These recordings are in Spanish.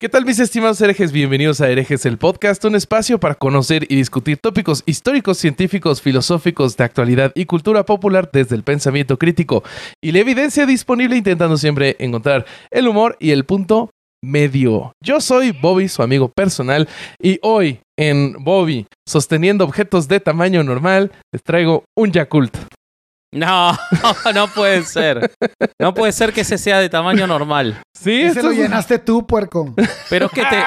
¿Qué tal mis estimados herejes? Bienvenidos a Herejes el Podcast, un espacio para conocer y discutir tópicos históricos, científicos, filosóficos, de actualidad y cultura popular desde el pensamiento crítico y la evidencia disponible intentando siempre encontrar el humor y el punto medio. Yo soy Bobby, su amigo personal, y hoy en Bobby, sosteniendo objetos de tamaño normal, les traigo un Yakult. No, no puede ser. No puede ser que ese sea de tamaño normal. Sí, Ese lo llenaste tú, puerco. Pero es que te.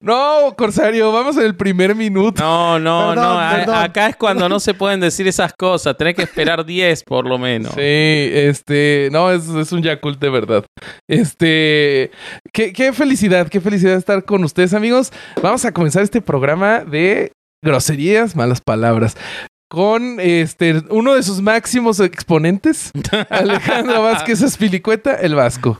No, Corsario, vamos en el primer minuto. No, no, Perdón, no. perdón. acá es cuando no se pueden decir esas cosas. Tenés que esperar 10 por lo menos. Sí, este, no, es, es un Yakult de verdad. Este, qué, qué felicidad, qué felicidad estar con ustedes, amigos. Vamos a comenzar este programa de groserías, malas palabras. Con este uno de sus máximos exponentes, Alejandro Vázquez Espilicueta, el Vasco.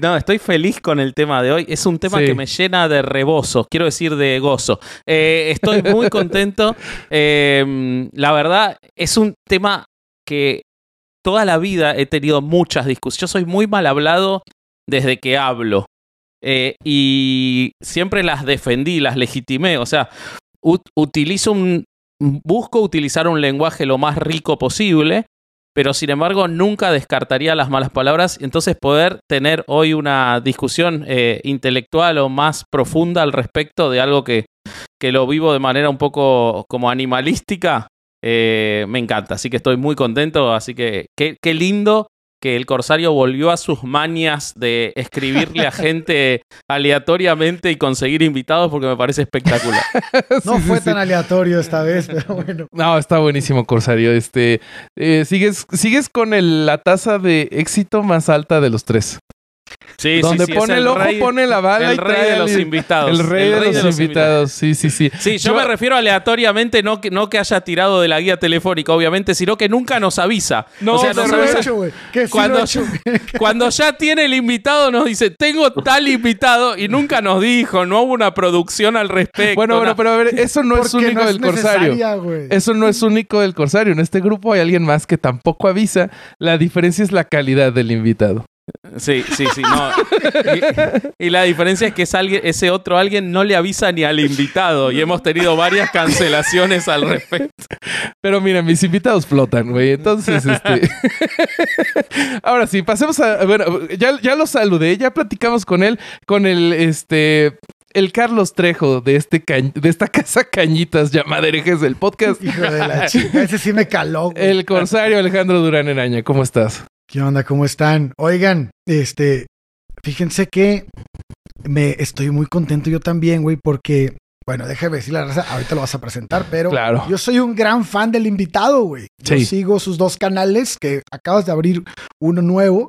No, estoy feliz con el tema de hoy. Es un tema Sí. que me llena de rebozo, quiero decir de gozo. Eh, estoy muy contento. Eh, la verdad, es un tema que toda la vida he tenido muchas discusiones. Yo soy muy mal hablado desde que hablo. Eh, y siempre las defendí, las legitimé. O sea, ut- utilizo un. Busco utilizar un lenguaje lo más rico posible pero sin embargo nunca descartaría las malas palabras. Entonces poder tener hoy una discusión eh, intelectual o más profunda al respecto de algo que, que lo vivo de manera un poco como animalística, eh, me encanta. Así que estoy muy contento. Así que qué, qué lindo que el Corsario volvió a sus mañas de escribirle a gente aleatoriamente y conseguir invitados porque me parece espectacular. No Sí, fue sí, tan sí. aleatorio esta vez, pero bueno. No, está buenísimo, Corsario. Este, eh, sigues, sigues con el- la tasa de éxito más alta de los tres. Sí, sí, Donde sí, es pone el, ojo, rey- pone la bala el y rey trae de los invitados. El rey, de, los invitados. Sí, sí, sí. Sí, yo, me refiero aleatoriamente, no que, no que haya tirado de la guía telefónica, obviamente, sino que nunca nos avisa. No, o sea, sí nos sí he avisa- hecho, güey. Que sí cuando, lo he hecho. cuando ya tiene el invitado, nos dice, tengo tal invitado, y nunca nos dijo, no hubo una producción al respecto. Bueno, bueno, pero a ver, eso no es único no del es Corsario. Eso no es único del Corsario. En este grupo hay alguien más que tampoco avisa. La diferencia es la calidad del invitado. Sí, sí, sí, no. Y, y la diferencia es que es alguien- ese otro alguien no le avisa ni al invitado, y hemos tenido varias cancelaciones al respecto. Pero mira, mis invitados flotan, güey. Entonces, este. Ahora sí, pasemos a. Bueno, ya, ya lo saludé, ya platicamos con él, con el este. El Carlos Trejo de, este ca- de esta casa Cañitas llamada Herejes del Podcast. Hijo de la chica, ese sí me caló, güey. El Corsario Alejandro Durán Eraña. ¿Cómo estás? ¿Qué onda? ¿Cómo están? Oigan, este, fíjense que me estoy muy contento yo también, güey, porque, bueno, déjame decir la raza, ahorita lo vas a presentar, pero Claro. yo soy un gran fan del invitado, güey. Yo Sí. sigo sus dos canales, que acabas de abrir uno nuevo,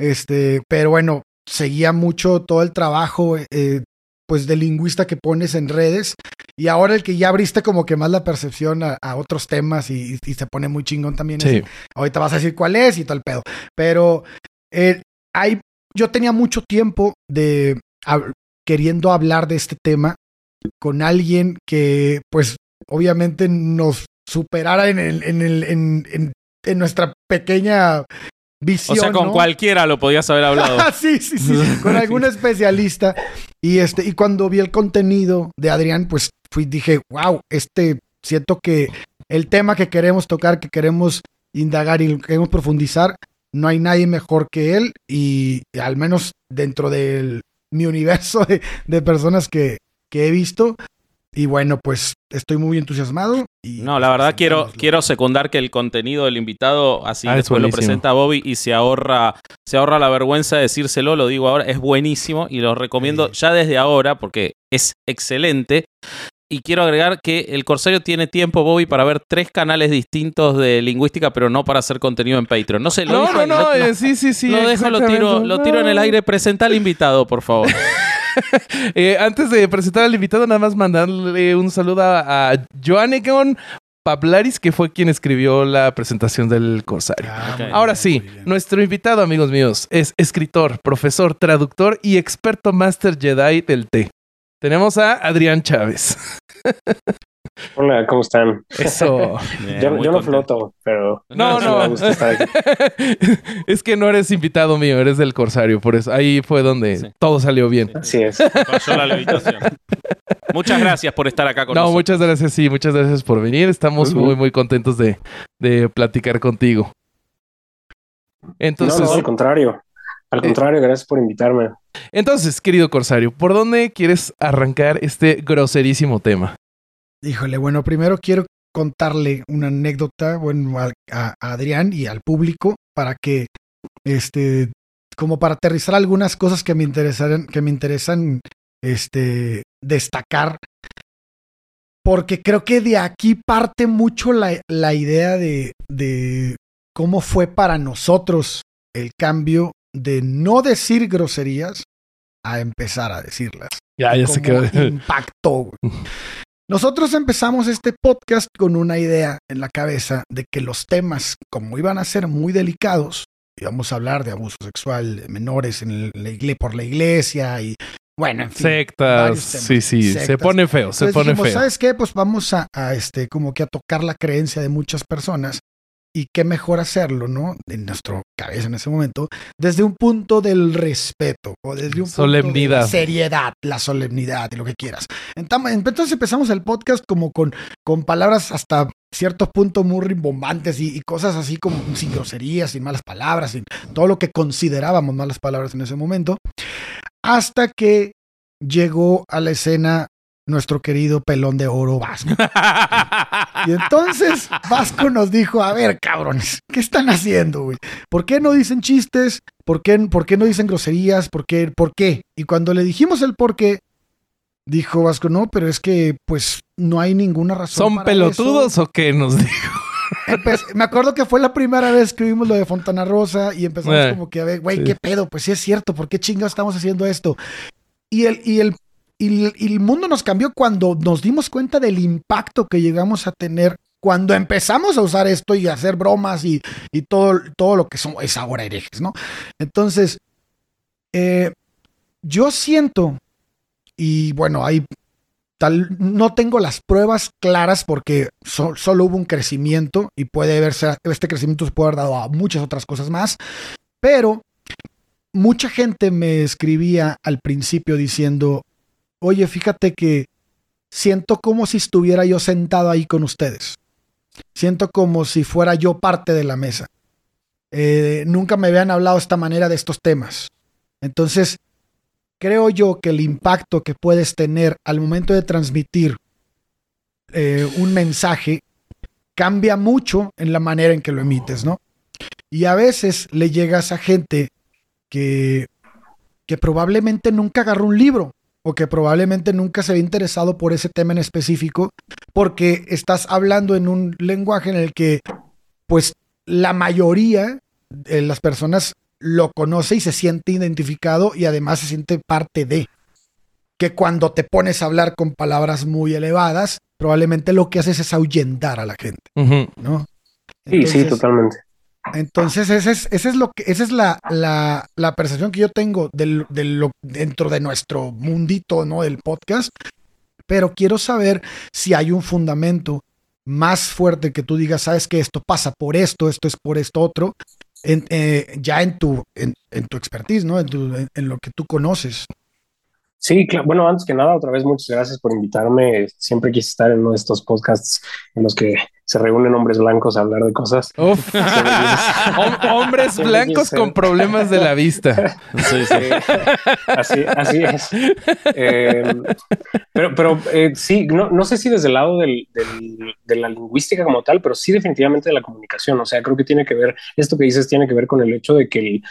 este, pero bueno, seguía mucho todo el trabajo, eh, pues, de lingüista que pones en redes, y ahora el que ya abriste como que más la percepción a, a otros temas y, y se pone muy chingón también. Sí. Ahorita vas a decir cuál es y todo el pedo. Pero eh, hay, yo tenía mucho tiempo de queriendo hablar de este tema con alguien que, pues, obviamente nos superara en, el, en, el, en, en- en nuestra pequeña O visión. sea, con ¿no? cualquiera lo podías haber hablado. Sí, sí, sí, con algún especialista. Y este, y cuando vi el contenido de Adrián, pues fui, dije, wow, este, siento que el tema que queremos tocar, que queremos indagar y queremos profundizar, no hay nadie mejor que él. Y al menos dentro de mi universo de, de personas que, que he visto. Y bueno, pues estoy muy entusiasmado. Y No, la verdad quiero, quiero secundar que el contenido del invitado, así Ah, es después lo presenta Bobby y se ahorra, se ahorra la vergüenza de decírselo, lo digo ahora, es buenísimo y lo recomiendo ya desde ahora porque es excelente. Y quiero agregar que el Corsario tiene tiempo, Bobby, para ver tres canales distintos de lingüística, pero no para hacer contenido en Patreon. No sé, lo No, dijo- no, no, lo- eh, sí, sí, sí. lo dejo, lo tiro, lo tiro en el No. aire. Presenta al invitado, por favor. Eh, antes de presentar al invitado, nada más mandarle un saludo a, a Joannegon Pablaris, que fue quien escribió la presentación del Corsario. Ah, Ahora bien, sí, nuestro invitado, amigos míos, es escritor, profesor, traductor y experto Master Jedi del té. Tenemos a Adrián Chávez. Hola, ¿cómo están? Eso. Yo, yo no floto, pero No, sí no. me gusta estar aquí. es que no eres invitado mío, eres del Corsario. Por eso ahí fue donde Sí. todo salió bien. Así es. Falló la levitación. Muchas gracias por estar acá con No, nosotros. muchas gracias, sí, muchas gracias por venir. Estamos muy, muy contentos de, de platicar contigo. Entonces, no, no, al contrario. Al Eh. contrario, gracias por invitarme. entonces, querido Corsario, ¿por dónde quieres arrancar este groserísimo tema? Híjole, bueno, primero quiero contarle una anécdota, bueno, a, Adrián y al público para que, este, como para aterrizar algunas cosas que me interesan, que me interesan, este, destacar, porque creo que de aquí parte mucho la, la idea de, de cómo fue para nosotros el cambio de no decir groserías a empezar a decirlas Ya, ya se quedó. impactó. Nosotros empezamos este podcast con una idea en la cabeza de que los temas, como iban a ser muy delicados, íbamos a hablar de abuso sexual de menores en la igle- por la iglesia y bueno, en fin. Sectas, sí, sí, se pone feo, se pone dijimos, feo. ¿sabes qué? Pues vamos a, a, este, como que a tocar la creencia de muchas personas. Y qué mejor hacerlo, ¿no? En nuestra cabeza en ese momento, desde un punto del respeto o desde un punto de seriedad, la solemnidad y lo que quieras. Entonces empezamos el podcast como con, con palabras hasta cierto punto muy rimbombantes y, y cosas así como sin groserías, sin malas palabras, sin todo lo que considerábamos malas palabras en ese momento. Hasta que llegó a la escena nuestro querido pelón de oro Vasco. Y entonces Vasco nos dijo, a ver, cabrones, ¿qué están haciendo, güey? ¿Por qué no dicen chistes? ¿Por qué, por qué no dicen groserías? ¿Por qué? ¿Por qué? Y cuando le dijimos el por qué, dijo Vasco, no, pero es que, pues, no hay ninguna razón. ¿Son para pelotudos eso". o qué nos dijo? Me acuerdo que fue la primera vez que vimos lo de Fontana Rosa y empezamos Eh, como que a ver, güey, sí. qué pedo, pues sí es cierto, ¿por qué chingados estamos haciendo esto? Y el, y el, y el, mundo nos cambió cuando nos dimos cuenta del impacto que llegamos a tener cuando empezamos a usar esto y a hacer bromas y, y todo, todo lo que somos, es ahora herejes, ¿no? Entonces, eh, yo siento, y bueno, hay tal, no tengo las pruebas claras porque so- solo hubo un crecimiento y puede verse, este crecimiento se puede haber dado a muchas otras cosas más, pero mucha gente me escribía al principio diciendo, oye, fíjate que siento como si estuviera yo sentado ahí con ustedes. Siento como si fuera yo parte de la mesa. Eh, nunca me habían hablado de esta manera de estos temas. Entonces, creo yo que el impacto que puedes tener al momento de transmitir eh, un mensaje cambia mucho en la manera en que lo emites, ¿no? Y a veces le llegas a gente que, que probablemente nunca agarró un libro o que probablemente nunca se había interesado por ese tema en específico porque estás hablando en un lenguaje en el que pues la mayoría de las personas lo conoce y se siente identificado y además se siente parte de. Que cuando te pones a hablar con palabras muy elevadas, probablemente lo que haces es ahuyentar a la gente. ¿no? Sí, sí, totalmente. Entonces, ese es, ese es lo que, esa es la, la, la percepción que yo tengo del, del lo, dentro de nuestro mundito, ¿no? Del podcast. Pero quiero saber si hay un fundamento más fuerte que tú digas, sabes que esto pasa por esto, esto es por esto otro, eh, ya en tu, en, en tu expertise, ¿no? En, tu- en lo que tú conoces. Sí, claro. Bueno, antes que nada, otra vez muchas gracias por invitarme. Siempre quise estar en uno de estos podcasts en los que se reúnen hombres blancos a hablar de cosas. Uf. Hom- hombres blancos con problemas de la vista. Sí, sí. Así, así es. Eh, pero pero eh, sí, no, no sé si desde el lado del- del- de la lingüística como tal, pero sí definitivamente de la comunicación. O sea, creo que tiene que ver, esto que dices tiene que ver con el hecho de que el,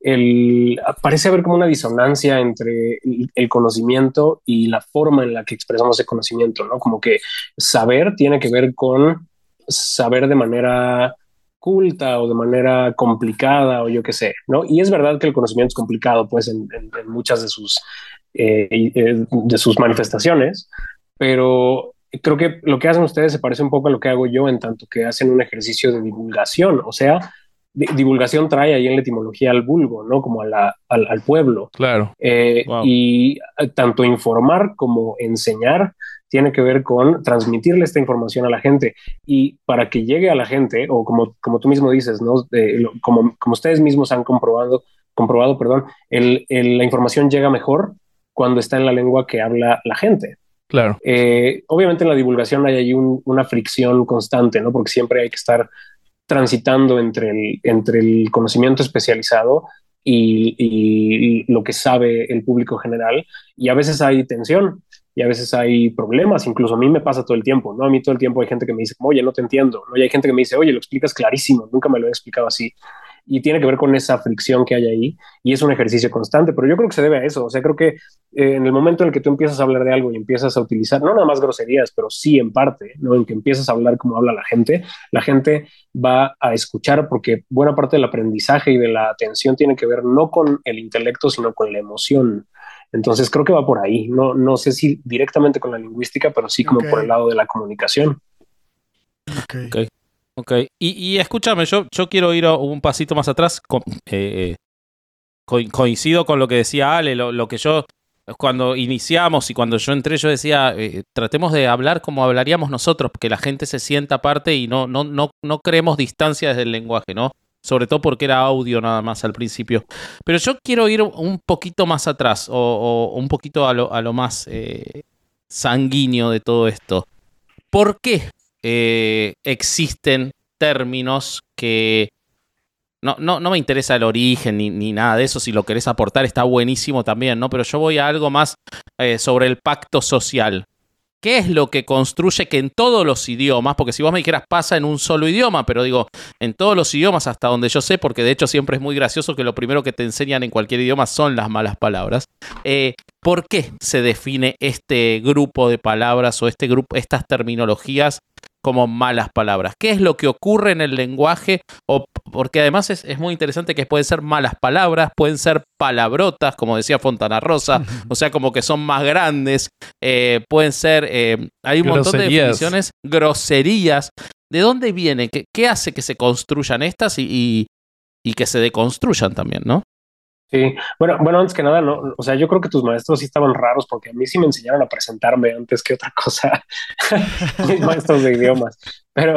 el- parece haber como una disonancia entre el, el conocimiento y la forma en la que expresamos ese conocimiento, ¿no? Como que saber tiene que ver con saber de manera culta o de manera complicada o yo qué sé, ¿no? Y es verdad que el conocimiento es complicado, pues, en, en- en muchas de sus, eh, eh, de sus manifestaciones, pero creo que lo que hacen ustedes se parece un poco a lo que hago yo en tanto que hacen un ejercicio de divulgación, o sea, di- divulgación trae ahí en la etimología al vulgo, ¿no? Como a la- al, al pueblo. Claro. Eh, Wow. Y tanto informar como enseñar tiene que ver con transmitirle esta información a la gente y para que llegue a la gente, o como, como tú mismo dices, ¿no? como, como ustedes mismos han comprobado, comprobado, perdón, el, la información llega mejor cuando está en la lengua que habla la gente. Claro. Eh, obviamente en la divulgación hay ahí una fricción constante, ¿no? Porque siempre hay que estar transitando entre el, entre el conocimiento especializado y, lo que sabe el público general. Y a veces hay tensión y a veces hay problemas. Incluso a mí me pasa todo el tiempo, ¿no? A mí todo el tiempo hay gente que me dice, oye, no te entiendo, ¿no? Y hay gente que me dice, oye, lo explicas clarísimo, nunca me lo he explicado así y tiene que ver con esa fricción que hay ahí y es un ejercicio constante, pero yo creo que se debe a eso, o sea, creo que eh, en el momento en el que tú empiezas a hablar de algo y empiezas a utilizar, no nada más groserías, pero sí en parte, ¿no? En que empiezas a hablar como habla la gente, la gente va a escuchar porque buena parte del aprendizaje y de la atención tiene que ver no con el intelecto, sino con la emoción. Entonces creo que va por ahí, no, no sé si directamente con la lingüística, pero sí como por el lado de la comunicación. Okay. Ok, y, escúchame, yo, yo quiero ir un pasito más atrás. Eh, eh, coincido con lo que decía Ale, lo, que yo, cuando iniciamos y cuando yo entré, yo decía, eh, tratemos de hablar como hablaríamos nosotros, que la gente se sienta aparte y no, no, no, no creemos distancia desde el lenguaje, ¿no? Sobre todo porque era audio nada más al principio. Pero yo quiero ir un poquito más atrás, o, un poquito a lo, a lo más sanguíneo de todo esto. ¿Por qué eh, existen términos que... No, no, no me interesa el origen ni, nada de eso. Si lo querés aportar está buenísimo también, ¿no? Pero yo voy a algo más eh, sobre el pacto social. ¿Qué es lo que construye que en todos los idiomas, porque si vos me dijeras pasa en un solo idioma, pero digo, en todos los idiomas hasta donde yo sé, porque de hecho siempre es muy gracioso que lo primero que te enseñan en cualquier idioma son las malas palabras, eh, ¿por qué se define este grupo de palabras o este grupo, estas terminologías como malas palabras. ¿Qué es lo que ocurre en el lenguaje? O, porque además es, muy interesante que pueden ser malas palabras, pueden ser palabrotas, como decía Fontana Rosa, o sea, como que son más grandes, eh, pueden ser, eh, hay un montón de definiciones, groserías. ¿De dónde viene? ¿Qué, hace que se construyan estas y, y que se deconstruyan también, no? Sí, bueno, bueno, antes que nada, no, o sea, yo creo que tus maestros sí estaban raros porque a mí sí me enseñaron a presentarme antes que otra cosa, mis maestros de idiomas. Pero,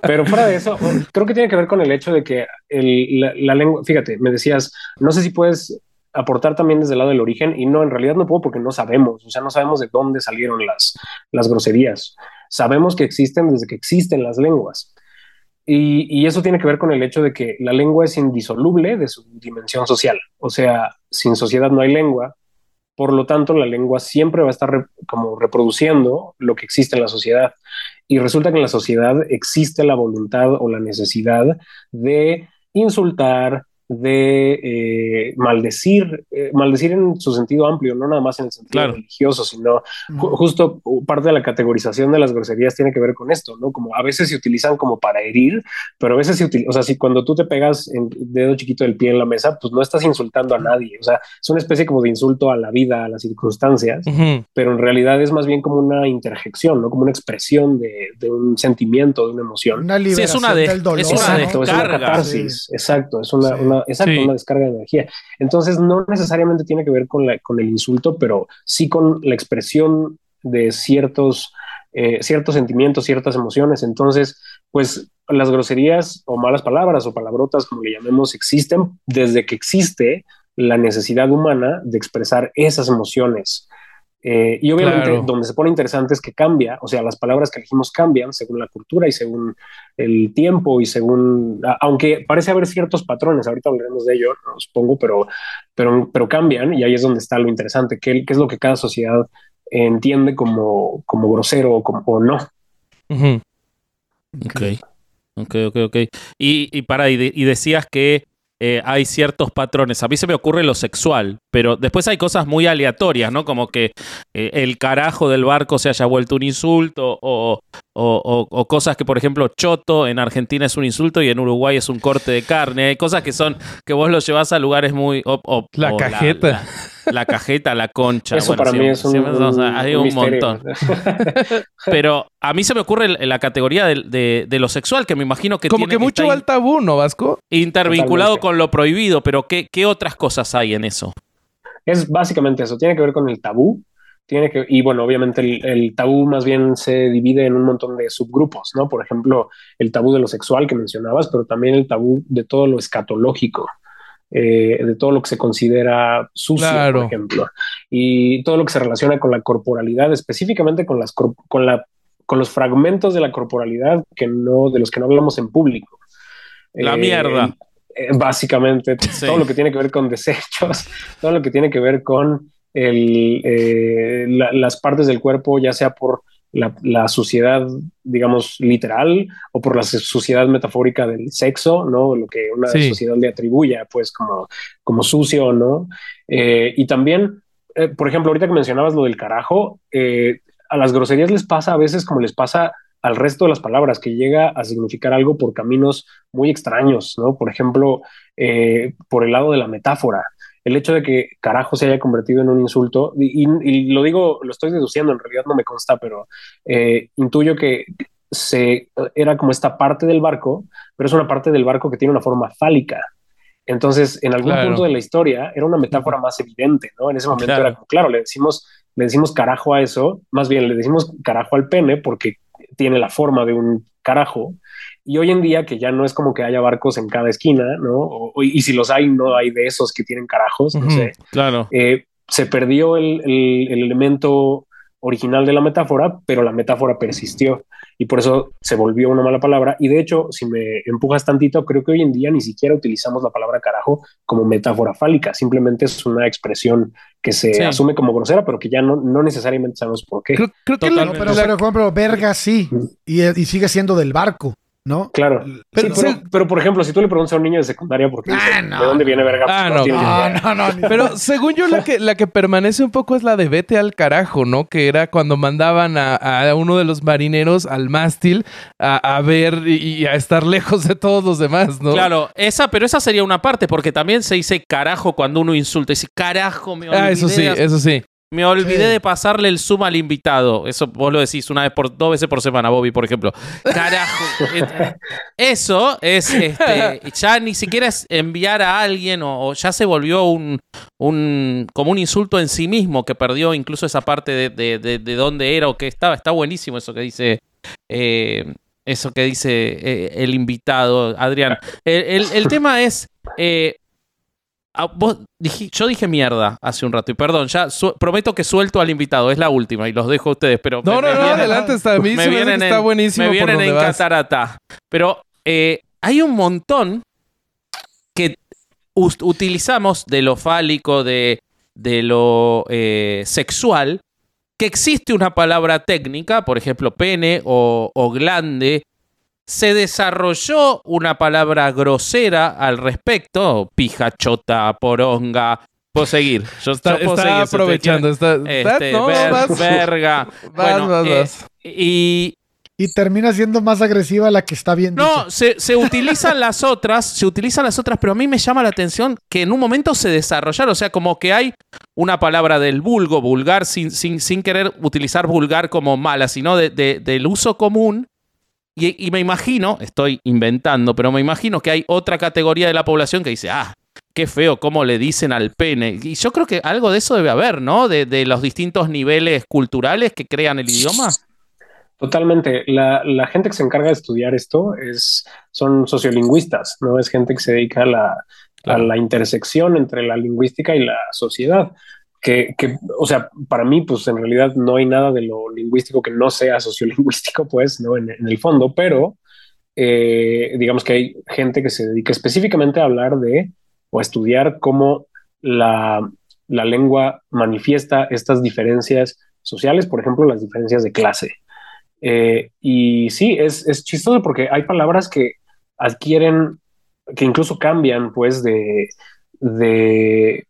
pero, fuera de eso, creo que tiene que ver con el hecho de que el, la, lengua, fíjate, me decías, no sé si puedes aportar también desde el lado del origen y no, en realidad no puedo porque no sabemos, o sea, no sabemos de dónde salieron las, las groserías. Sabemos que existen desde que existen las lenguas. Y, eso tiene que ver con el hecho de que la lengua es indisoluble de su dimensión social. O sea, sin sociedad no hay lengua. Por lo tanto, la lengua siempre va a estar como reproduciendo lo que existe en la sociedad. Y resulta que en la sociedad existe la voluntad o la necesidad de insultar, de eh, maldecir, eh, maldecir en su sentido amplio, no nada más en el sentido religioso, sino justo parte de la categorización de las groserías tiene que ver con esto, ¿no? Como a veces se utilizan como para herir, pero a veces se utilizan, o sea, si cuando tú te pegas el dedo chiquito del pie en la mesa, pues no estás insultando a nadie, o sea, es una especie como de insulto a la vida, a las circunstancias, pero en realidad es más bien como una interjección, ¿no? Como una expresión de, un sentimiento, de una emoción. Una liberación es una del dolor. Es una, exacto, es una catarsis, exacto, es una exacto, una descarga de energía. Entonces, no necesariamente tiene que ver con, la, con el insulto, pero sí con la expresión de ciertos, eh, ciertos sentimientos, ciertas emociones. Entonces, pues las groserías o malas palabras o palabrotas, como le llamemos, existen desde que existe la necesidad humana de expresar esas emociones. Eh, y obviamente donde se pone interesante es que cambia, o sea, las palabras que elegimos cambian según la cultura y según el tiempo y según, aunque parece haber ciertos patrones, ahorita hablaremos de ello, supongo, pero, pero, pero cambian y ahí es donde está lo interesante, qué, qué es lo que cada sociedad entiende como, como grosero o, como, o no. Ok, ok, ok, ok. Y, y para, y decías que eh, hay ciertos patrones. A mí se me ocurre lo sexual, pero después hay cosas muy aleatorias, ¿no? Como que eh, el carajo del barco se haya vuelto un insulto o, o, cosas que, por ejemplo, choto en Argentina es un insulto y en Uruguay es un corte de carne. Hay cosas que son que vos lo llevas a lugares muy... la cajeta la cajeta, la concha. Eso para mí es un, hay un, montón. Pero a mí se me ocurre la categoría de, lo sexual, que me imagino que Como que mucho al tabú, ¿no, Vasco? Intervinculado con lo prohibido, pero ¿qué, ¿qué otras cosas hay en eso? Es básicamente eso, tiene que ver con el tabú, tiene que, y bueno, obviamente el, tabú más bien se divide en un montón de subgrupos, ¿no? Por ejemplo, el tabú de lo sexual que mencionabas, pero también el tabú de todo lo escatológico, eh, de todo lo que se considera sucio, por ejemplo, y todo lo que se relaciona con la corporalidad, específicamente con las con la con los fragmentos de la corporalidad que no de los que no hablamos en público. La eh, mierda. Eh, básicamente todo lo que tiene que ver con desechos, todo lo que tiene que ver con el, las partes del cuerpo, ya sea por la, la, suciedad, digamos, literal o por la suciedad metafórica del sexo, ¿no? Lo que una sociedad le atribuye, pues, como, como sucio, ¿no? Eh, y también, eh, por ejemplo, ahorita que mencionabas lo del carajo, eh, a las groserías les pasa a veces como les pasa al resto de las palabras, que llega a significar algo por caminos muy extraños, ¿no? Por ejemplo, por el lado de la metáfora el hecho de que carajo se haya convertido en un insulto, y, lo digo, lo estoy deduciendo, en realidad no me consta, pero eh, intuyo que se era como esta parte del barco, pero es una parte del barco que tiene una forma fálica. Entonces, en algún punto de la historia era una metáfora más evidente, ¿no? En ese momento era como, claro, le decimos, le decimos carajo a eso, más bien le decimos carajo al pene porque tiene la forma de un carajo, y hoy en día, que ya no es como que haya barcos en cada esquina, ¿no? y si los hay, no hay de esos que tienen carajos, no sé. Claro. Eh, se perdió el, elemento original de la metáfora, pero la metáfora persistió y por eso se volvió una mala palabra. Y de hecho, si me empujas tantito, creo que hoy en día ni siquiera utilizamos la palabra carajo como metáfora fálica, simplemente es una expresión que se asume como grosera, pero que ya no, no necesariamente sabemos por qué. Creo, que pero, pero, pero, verga sí, y, y sigue siendo del barco. ¿No? Claro. Pero, pero, por ejemplo, si tú le preguntas a un niño de secundaria, ¿por qué ah, ¿de dónde viene verga? Ah, no, no, no, Pero según yo, la que, la que permanece un poco es la de vete al carajo, ¿no? Que era cuando mandaban a, uno de los marineros al mástil a, ver y, a estar lejos de todos los demás, ¿no? Claro, esa, pero esa sería una parte, porque también se dice carajo cuando uno insulta. Dice carajo, me olvidé. Ah, eso sí, eso sí. Me olvidé de pasarle el zoom al invitado. Eso vos lo decís una vez por dos veces por semana, Bobby, por ejemplo. Carajo. Eso es este, ya ni siquiera es enviar a alguien o, ya se volvió un, un como un insulto en sí mismo que perdió incluso esa parte de, de, de, dónde era o qué estaba. Está buenísimo eso que dice. Eh, eso que dice eh, el invitado, Adrián. El, tema es. Eh, Ah, yo dije mierda hace un rato y perdón, ya prometo que suelto al invitado, es la última y los dejo a ustedes, pero... No, no, no, adelante, está, me vienen está buenísimo. Me vienen en catarata. Pero eh, hay un montón que utilizamos de lo fálico, de, de lo eh, sexual, que existe una palabra técnica, por ejemplo, pene o, o glande, se desarrolló una palabra grosera al respecto, pija, chota, poronga. Puedo seguir. Yo está, aprovechando. Está, este, verga. bueno, eh, y, y termina siendo más agresiva la que está bien. No, se, se, utilizan las otras, se utilizan las otras, pero a mí me llama la atención que en un momento se desarrollaron, o sea, como que hay una palabra del vulgo, vulgar, sin, sin, sin querer utilizar vulgar como mala, sino de, del uso común y, me imagino, estoy inventando, pero me imagino que hay otra categoría de la población que dice, ah, qué feo cómo le dicen al pene. Y yo creo que algo de eso debe haber, ¿no? De, los distintos niveles culturales que crean el idioma. Totalmente. La, gente que se encarga de estudiar esto es, son sociolingüistas, ¿no? Es gente que se dedica a la, a la intersección entre la lingüística y la sociedad que, o sea, para mí, pues en realidad no hay nada de lo lingüístico que no sea sociolingüístico, pues, ¿no? En, el fondo, pero eh, digamos que hay gente que se dedica específicamente a hablar de o a estudiar cómo la, la lengua manifiesta estas diferencias sociales, por ejemplo, las diferencias de clase. Eh, y sí, es, es chistoso porque hay palabras que adquieren, que incluso cambian, pues, de, de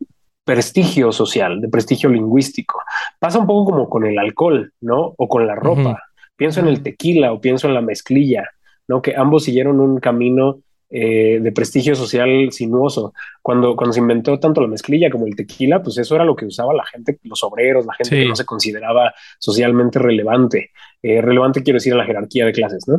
prestigio social, de prestigio lingüístico. Pasa un poco como con el alcohol, ¿no? O con la ropa. Pienso en el tequila o pienso en la mezclilla, ¿no? Que ambos siguieron un camino eh, de prestigio social sinuoso. Cuando, cuando se inventó tanto la mezclilla como el tequila, pues eso era lo que usaba la gente, los obreros, la gente Sí. que no se consideraba socialmente relevante. Eh, relevante quiero decir en la jerarquía de clases, ¿no?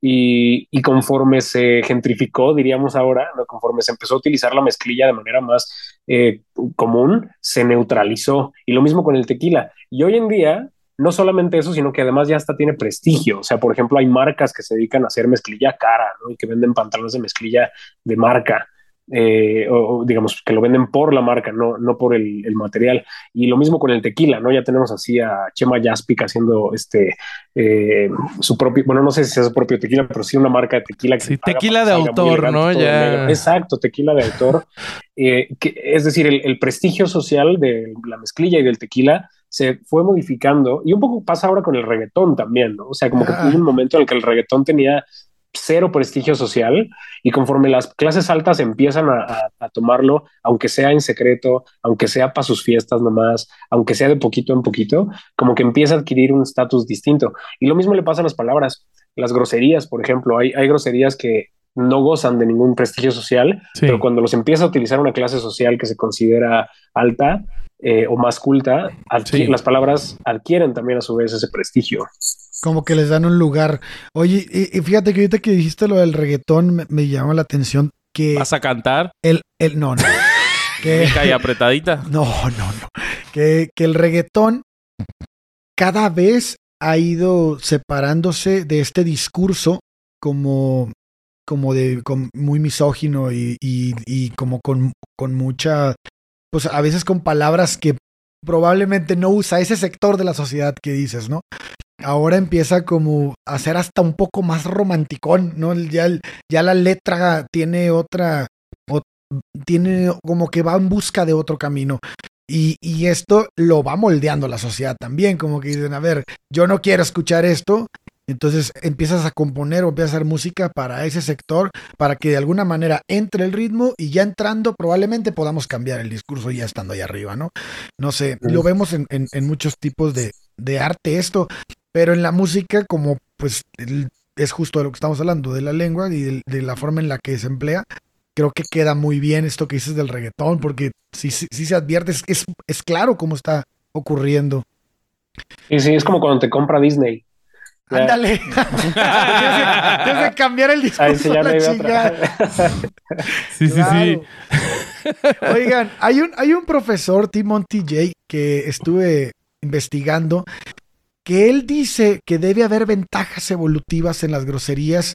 Y, y conforme se gentrificó, diríamos ahora, ¿no? conforme se empezó a utilizar la mezclilla de manera más eh, común, se neutralizó. Y lo mismo con el tequila. Y hoy en día, no solamente eso, sino que además ya hasta tiene prestigio. O sea, por ejemplo, hay marcas que se dedican a hacer mezclilla cara, ¿no? Y que venden pantalones de mezclilla de marca. eh, o, digamos que lo venden por la marca, no, no por el, el, material. Y lo mismo con el tequila, ¿no? Ya tenemos así a Chema Jaspic haciendo este eh, su propio, bueno, no sé si es su propio tequila, pero sí una marca de tequila. Que sí, tequila de autor, ¿no? Ya. Exacto, tequila de autor. eh, que, es decir, el, el prestigio social de la mezclilla y del tequila se fue modificando y un poco pasa ahora con el reggaetón también, ¿no? O sea, como que hubo un momento en el que el reggaetón tenía cero prestigio social y conforme las clases altas empiezan a, a, a, tomarlo, aunque sea en secreto, aunque sea para sus fiestas nomás, aunque sea de poquito en poquito, como que empieza a adquirir un estatus distinto. Y lo mismo le pasa a las palabras, las groserías, por ejemplo, hay, hay groserías que no gozan de ningún prestigio social, sí. pero cuando los empieza a utilizar una clase social que se considera alta, eh, o más culta, sí. las palabras adquieren también a su vez ese prestigio. Como que les dan un lugar. Oye, y, y fíjate que ahorita que dijiste lo del reggaetón me, me llama la atención que... ¿Vas a cantar? El, el, no, no. que, cae apretadita? No, no, no. Que, que el reggaetón cada vez ha ido separándose de este discurso como como de con, muy misógino y, y, y como con, con mucha pues a veces con palabras que probablemente no usa ese sector de la sociedad que dices, ¿no? Ahora empieza como a ser hasta un poco más romanticón, ¿no? Ya, ya la letra tiene otra, o, tiene como que va en busca de otro camino. Y, y, esto lo va moldeando la sociedad también, como que dicen, a ver, yo no quiero escuchar esto, entonces empiezas a componer o empiezas a hacer música para ese sector, para que de alguna manera entre el ritmo y ya entrando probablemente podamos cambiar el discurso ya estando ahí arriba, ¿no? No sé, lo vemos en, en, en muchos tipos de, de, arte esto, pero en la música como pues el, es justo de lo que estamos hablando, de la lengua y de, de, la forma en la que se emplea, creo que queda muy bien esto que dices del reggaetón, porque si, si, si se advierte, es, es, es claro cómo está ocurriendo. Y sí, es como cuando te compra Disney. Ándale. Tienes que cambiar el discurso. A la chingada. sí, sí, sí. Oigan, hay un, hay un profesor, Timon TJ, que estuve investigando, que él dice que debe haber ventajas evolutivas en las groserías,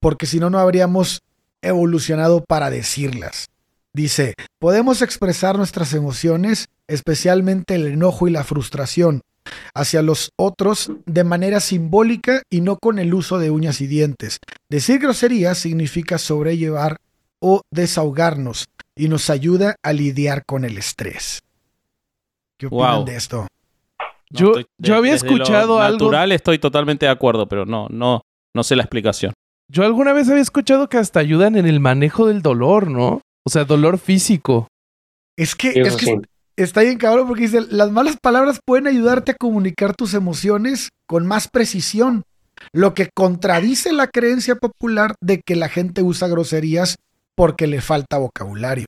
porque si no, no habríamos evolucionado para decirlas. Dice, podemos expresar nuestras emociones, especialmente el enojo y la frustración, hacia los otros de manera simbólica y no con el uso de uñas y dientes. Decir groserías significa sobrellevar o desahogarnos y nos ayuda a lidiar con el estrés. ¿Qué opinan wow. de esto? No, yo, de, yo había escuchado algo. Natural estoy totalmente de acuerdo, pero no, no, no sé la explicación. Yo alguna vez había escuchado que hasta ayudan en el manejo del dolor, ¿no? O sea, dolor físico. Es que, es que sí está bien cabrón porque dice, las malas palabras pueden ayudarte a comunicar tus emociones con más precisión, lo que contradice la creencia popular de que la gente usa groserías porque le falta vocabulario.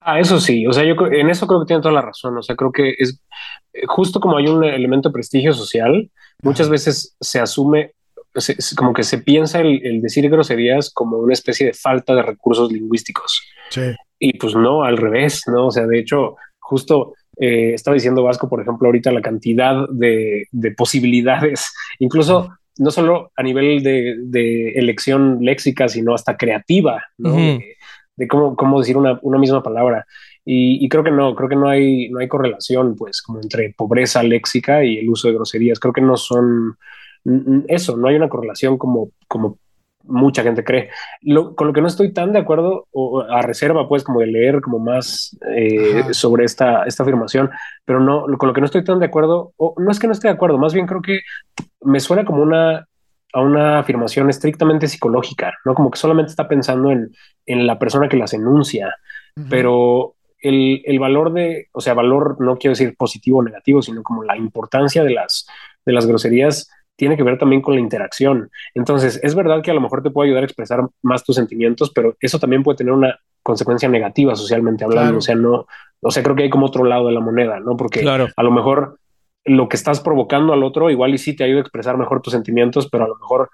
Ah, eso sí, o sea, yo en eso creo que tiene toda la razón, o sea, creo que es eh, justo como hay un elemento de prestigio social, muchas veces se asume, se, como que se piensa el, el, decir groserías como una especie de falta de recursos lingüísticos. Sí. Y pues no, al revés, ¿no? O sea, de hecho, justo eh, estaba diciendo Vasco, por ejemplo, ahorita la cantidad de, de posibilidades, incluso no solo a nivel de, de, elección léxica, sino hasta creativa, ¿no? Uh -huh. de, de, cómo, cómo decir una, una misma palabra. Y, y, creo que no, creo que no hay, no hay correlación, pues, como entre pobreza léxica y el uso de groserías. Creo que no son eso, no hay una correlación como, como mucha gente cree. Lo, con lo que no estoy tan de acuerdo, o a reserva, pues, como de leer como más eh, sobre esta, esta afirmación, pero no, con lo que no estoy tan de acuerdo, o no es que no esté de acuerdo, más bien creo que me suena como una a una afirmación estrictamente psicológica, ¿no? Como que solamente está pensando en, en la persona que las enuncia, uh -huh. pero el, el, valor de, o sea, valor no quiero decir positivo o negativo, sino como la importancia de las, de las groserías tiene que ver también con la interacción. Entonces, es verdad que a lo mejor te puede ayudar a expresar más tus sentimientos, pero eso también puede tener una consecuencia negativa socialmente hablando. O sea, no, o sea, creo que hay como otro lado de la moneda, ¿no? Porque a lo mejor lo que estás provocando al otro igual y sí te ayuda a expresar mejor tus sentimientos, pero a lo mejor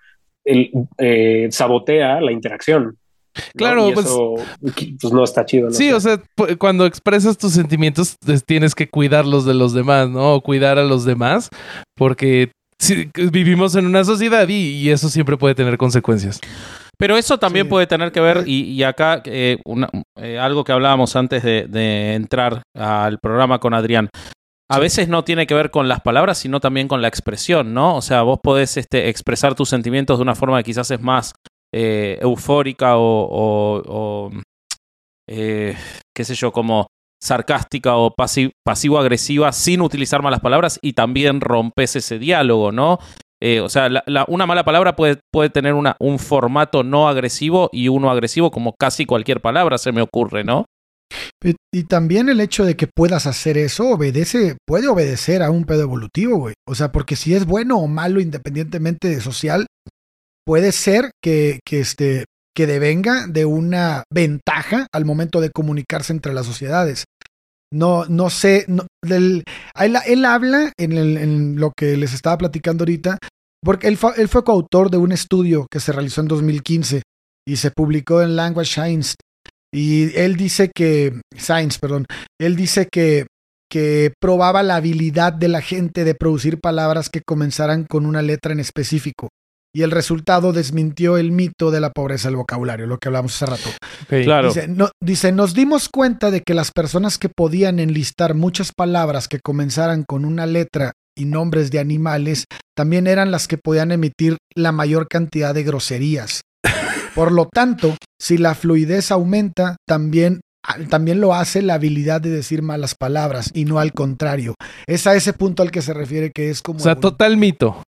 el, eh, sabotea la interacción. Claro, pues, pues, no está chido. Sí, o sea, cuando expresas tus sentimientos, pues, tienes que cuidarlos de los demás, ¿no? O cuidar a los demás, porque vivimos en una sociedad y, eso siempre puede tener consecuencias. Pero eso también puede tener que ver, y, acá eh, eh, algo que hablábamos antes de, entrar al programa con Adrián, a veces no tiene que ver con las palabras, sino también con la expresión, ¿no? O sea, vos podés este, expresar tus sentimientos de una forma que quizás es más eh, eufórica o, eh, qué sé yo, como sarcástica o pasivo-agresiva sin utilizar malas palabras y también rompes ese diálogo, ¿no? Eh, o sea, una mala palabra puede, tener un formato no agresivo y uno agresivo como casi cualquier palabra se me ocurre, ¿no? Y, también el hecho de que puedas hacer eso obedece, puede obedecer a un pedo evolutivo, güey. O sea, porque si es bueno o malo independientemente de social, puede ser que, que, este, que devenga de una ventaja al momento de comunicarse entre las sociedades. No, no sé, él, habla en, lo que les estaba platicando ahorita, porque él, él, fue coautor de un estudio que se realizó en 2015 y se publicó en Language Science. Y él dice que, Science, perdón, él dice que, que probaba la habilidad de la gente de producir palabras que comenzaran con una letra en específico y el resultado desmintió el mito de la pobreza del vocabulario, lo que hablamos hace rato. Claro. Dice, nos dimos cuenta de que las personas que podían enlistar muchas palabras que comenzaran con una letra y nombres de animales, también eran las que podían emitir la mayor cantidad de groserías. Por lo tanto, si la fluidez aumenta, también también lo hace la habilidad de decir malas palabras y no al contrario. Es a ese punto al que se refiere que es como... O sea, total mito.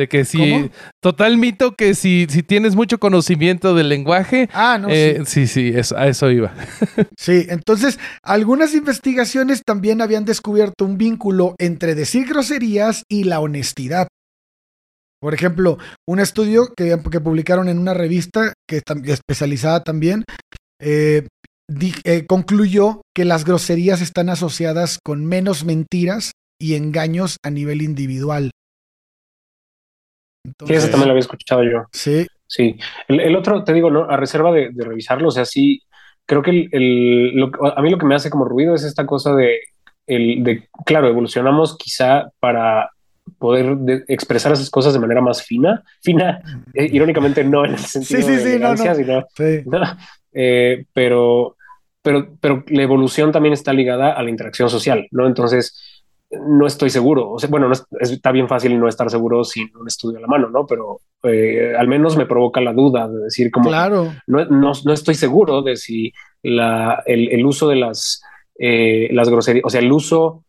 De que si, total mito que si, si tienes mucho conocimiento del lenguaje. Ah, no. Eh, sí, sí, eso, a eso iba. sí, entonces algunas investigaciones también habían descubierto un vínculo entre decir groserías y la honestidad. Por ejemplo, un estudio que, que publicaron en una revista que es especializada también eh, eh, concluyó que las groserías están asociadas con menos mentiras y engaños a nivel individual sí, eso también lo había escuchado yo. Sí. Sí. El, otro, te digo, ¿no? A reserva de, revisarlo, o sea, sí, creo que el, a mí lo que me hace como ruido es esta cosa de, el, de claro, evolucionamos quizá para poder expresar esas cosas de manera más fina, fina, eh, irónicamente no en el sentido de sí, no, sino, eh, pero, pero, pero la evolución también está ligada a la interacción social, ¿no? Entonces, no estoy seguro. O sea, bueno, está bien fácil no estar seguro sin un estudio a la mano, ¿no? Pero eh, al menos me provoca la duda de decir como claro. no, no, no estoy seguro de si la, el, el uso de las, eh, las groserías, o sea, el uso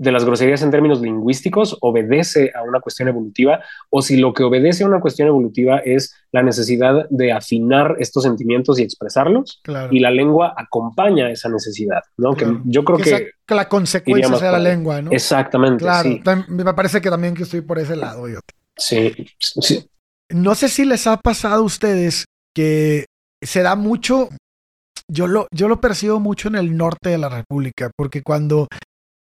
de las groserías en términos lingüísticos obedece a una cuestión evolutiva o si lo que obedece a una cuestión evolutiva es la necesidad de afinar estos sentimientos y expresarlos y la lengua acompaña esa necesidad, ¿no? Que yo creo que, la consecuencia sea la lengua, ¿no? Exactamente. Claro, me parece que también que estoy por ese lado yo. Sí, sí. No sé si les ha pasado a ustedes que se da mucho yo lo, yo lo percibo mucho en el norte de la República, porque cuando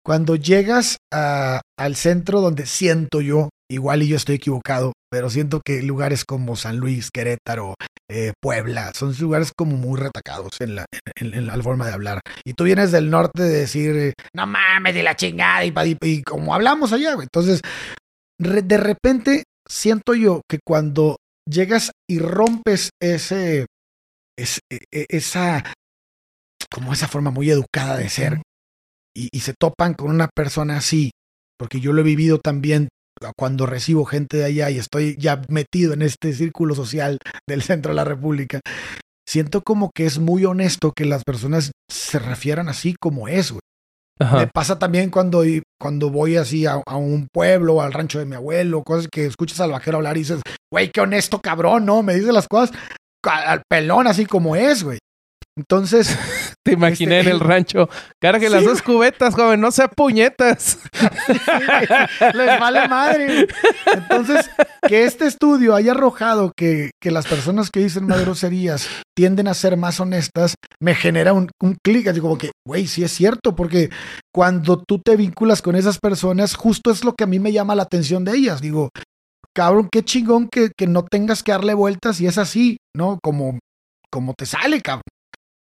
cuando llegas al centro donde siento yo, igual y yo estoy equivocado, pero siento que lugares como San Luis, Querétaro, eh, Puebla, son lugares como muy retacados en la, en, la, forma de hablar. Y tú vienes del norte de decir, no mames de la chingada, y, y, como hablamos allá. Entonces, de repente siento yo que cuando llegas y rompes ese, ese, e, esa, como esa forma muy educada de ser, y, se topan con una persona así, porque yo lo he vivido también cuando recibo gente de allá y estoy ya metido en este círculo social del centro de la República, siento como que es muy honesto que las personas se refieran así como es, güey. Me pasa también cuando, cuando voy así a, un pueblo, al rancho de mi abuelo, cosas que escuchas al vaquero hablar y dices, güey, qué honesto cabrón, ¿no? Me dice las cosas al pelón así como es, güey. Entonces, Te imaginé Este- en el rancho. Cargue las dos cubetas, joven, no sea puñetas. Les vale madre. Entonces, que este estudio haya arrojado que, que las personas que dicen más groserías tienden a ser más honestas, me genera un, un clic. Así como que, güey, sí es cierto, porque cuando tú te vinculas con esas personas, justo es lo que a mí me llama la atención de ellas. Digo, cabrón, qué chingón que, que no tengas que darle vueltas y es así, ¿no? Como, como te sale, cabrón.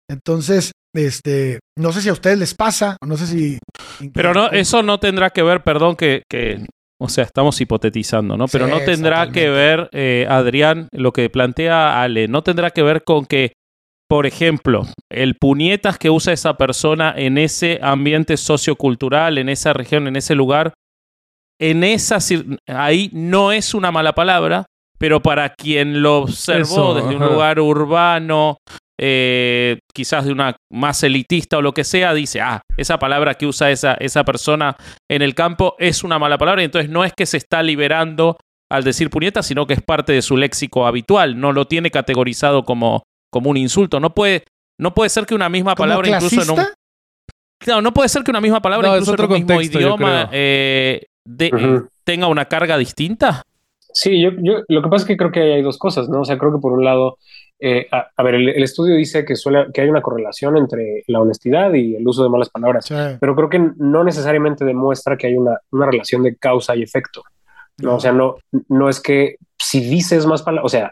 Entonces, este, no sé si a ustedes les pasa, no sé si. Pero no, eso no tendrá que ver, perdón que, que- o sea, estamos hipotetizando, ¿no? Pero Sí, no tendrá que ver, eh, Adrián, lo que plantea Ale, no tendrá que ver con que, por ejemplo, el puñetas que usa esa persona en ese ambiente sociocultural, en esa región, en ese lugar, en esa cir- ahí no es una mala palabra, pero para quien lo observó Eso, desde un lugar urbano, eh, quizás de una más elitista o lo que sea, dice, ah, esa palabra que usa esa, esa persona en el campo es una mala palabra, y entonces no es que se está liberando al decir puñeta, sino que es parte de su léxico habitual, no lo tiene categorizado como, como un insulto. No puede, no puede ser que una misma ¿Como palabra incluso en un... Claro, no puede ser que una misma palabra No, incluso otro en un mismo idioma eh, de- tenga una carga distinta. Sí, yo, yo lo que pasa es que creo que hay dos cosas, ¿no? O sea, creo que por un lado, eh, a, a ver, el, el estudio dice que suele, que hay una correlación entre la honestidad y el uso de malas palabras, Sí. pero creo que no necesariamente demuestra que hay una, una relación de causa y efecto. ¿no? O sea, no, no es que si dices más palabras, o sea,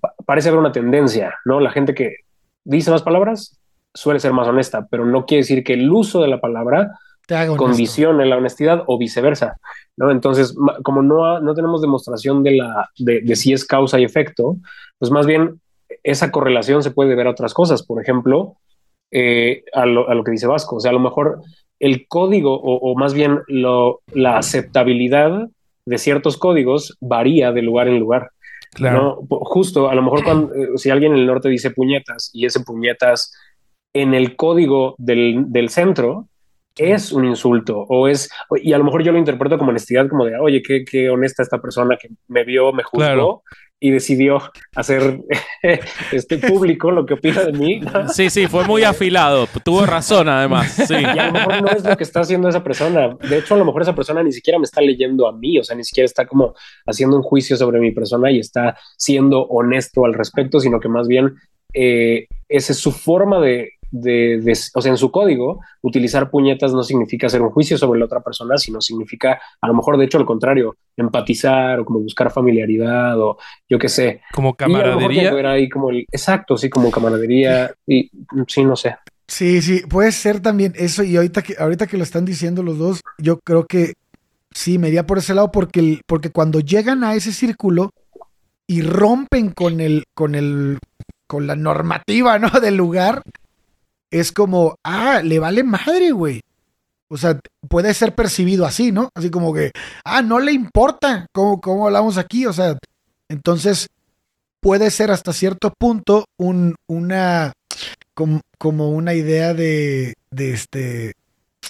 pa- parece haber una tendencia, ¿no? La gente que dice más palabras suele ser más honesta, pero no quiere decir que el uso de la palabra Te condicione la honestidad o viceversa, ¿no? Entonces, como no, no tenemos demostración de, la, de, de si es causa y efecto, pues más bien esa correlación se puede ver a otras cosas. Por ejemplo, eh, a, lo, a lo que dice Vasco, o sea, a lo mejor el código o, o más bien lo, la aceptabilidad de ciertos códigos varía de lugar en lugar. Claro. Justo, a lo mejor cuando, eh, si alguien en el norte dice puñetas y ese puñetas en el código del, del centro es un insulto o es, y a lo mejor yo lo interpreto como honestidad, como de, oye, qué, qué honesta esta persona que me vio, me juzgó Claro. y decidió hacer este público lo que opina de mí. Sí, sí, fue muy afilado. Tuvo razón, además. Sí. Y a lo mejor no es lo que está haciendo esa persona. De hecho, a lo mejor esa persona ni siquiera me está leyendo a mí, o sea, ni siquiera está como haciendo un juicio sobre mi persona y está siendo honesto al respecto, sino que más bien eh, esa es su forma de, de, de- o sea, en su código, utilizar puñetas no significa hacer un juicio sobre la otra persona, sino significa, a lo mejor, de hecho, al contrario, empatizar o como buscar familiaridad o yo qué sé. Como Y a lo mejor tiene que camaradería. ver ahí como el, exacto, sí, como camaradería y sí, no sé. Sí, sí, puede ser también eso. Y ahorita que, ahorita que lo están diciendo los dos, yo creo que sí, me iría por ese lado porque, el- porque cuando llegan a ese círculo y rompen con el, con el, con la normativa, ¿no? Del lugar, es como, ah, le vale madre, güey. O sea, puede ser percibido así, ¿no? Así como que, ah, no le importa cómo, cómo hablamos aquí. O sea, entonces puede ser hasta cierto punto un, una, como, como una idea de, de este,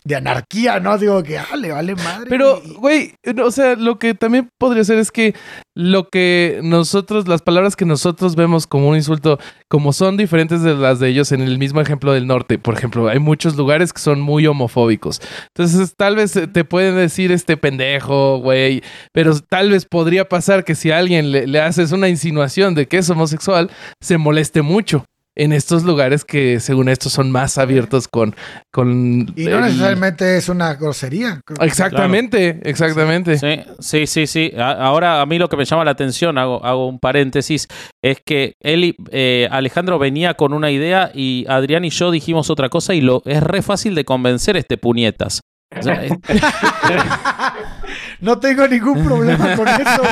de anarquía, ¿no? Digo que, ah, le vale madre. Pero, güey. o sea, lo que también podría ser es que lo que nosotros, las palabras que nosotros vemos como un insulto, como son diferentes de las de ellos en el mismo ejemplo del norte, por ejemplo, hay muchos lugares que son muy homofóbicos. Entonces, tal vez eh, te pueden decir este pendejo, güey, pero tal vez podría pasar que si a alguien le, le haces una insinuación de que es homosexual, se moleste mucho. En estos lugares que, según esto, son más abiertos con. con Y no el- necesariamente es una grosería. Exactamente, exactamente. Sí, sí, sí, sí. A- Ahora a mí lo que me llama la atención, hago, hago un paréntesis, es que él, eh, Alejandro venía con una idea y Adrián y yo dijimos otra cosa y lo es re fácil de convencer este puñetas. O sea, es- No tengo ningún problema con eso.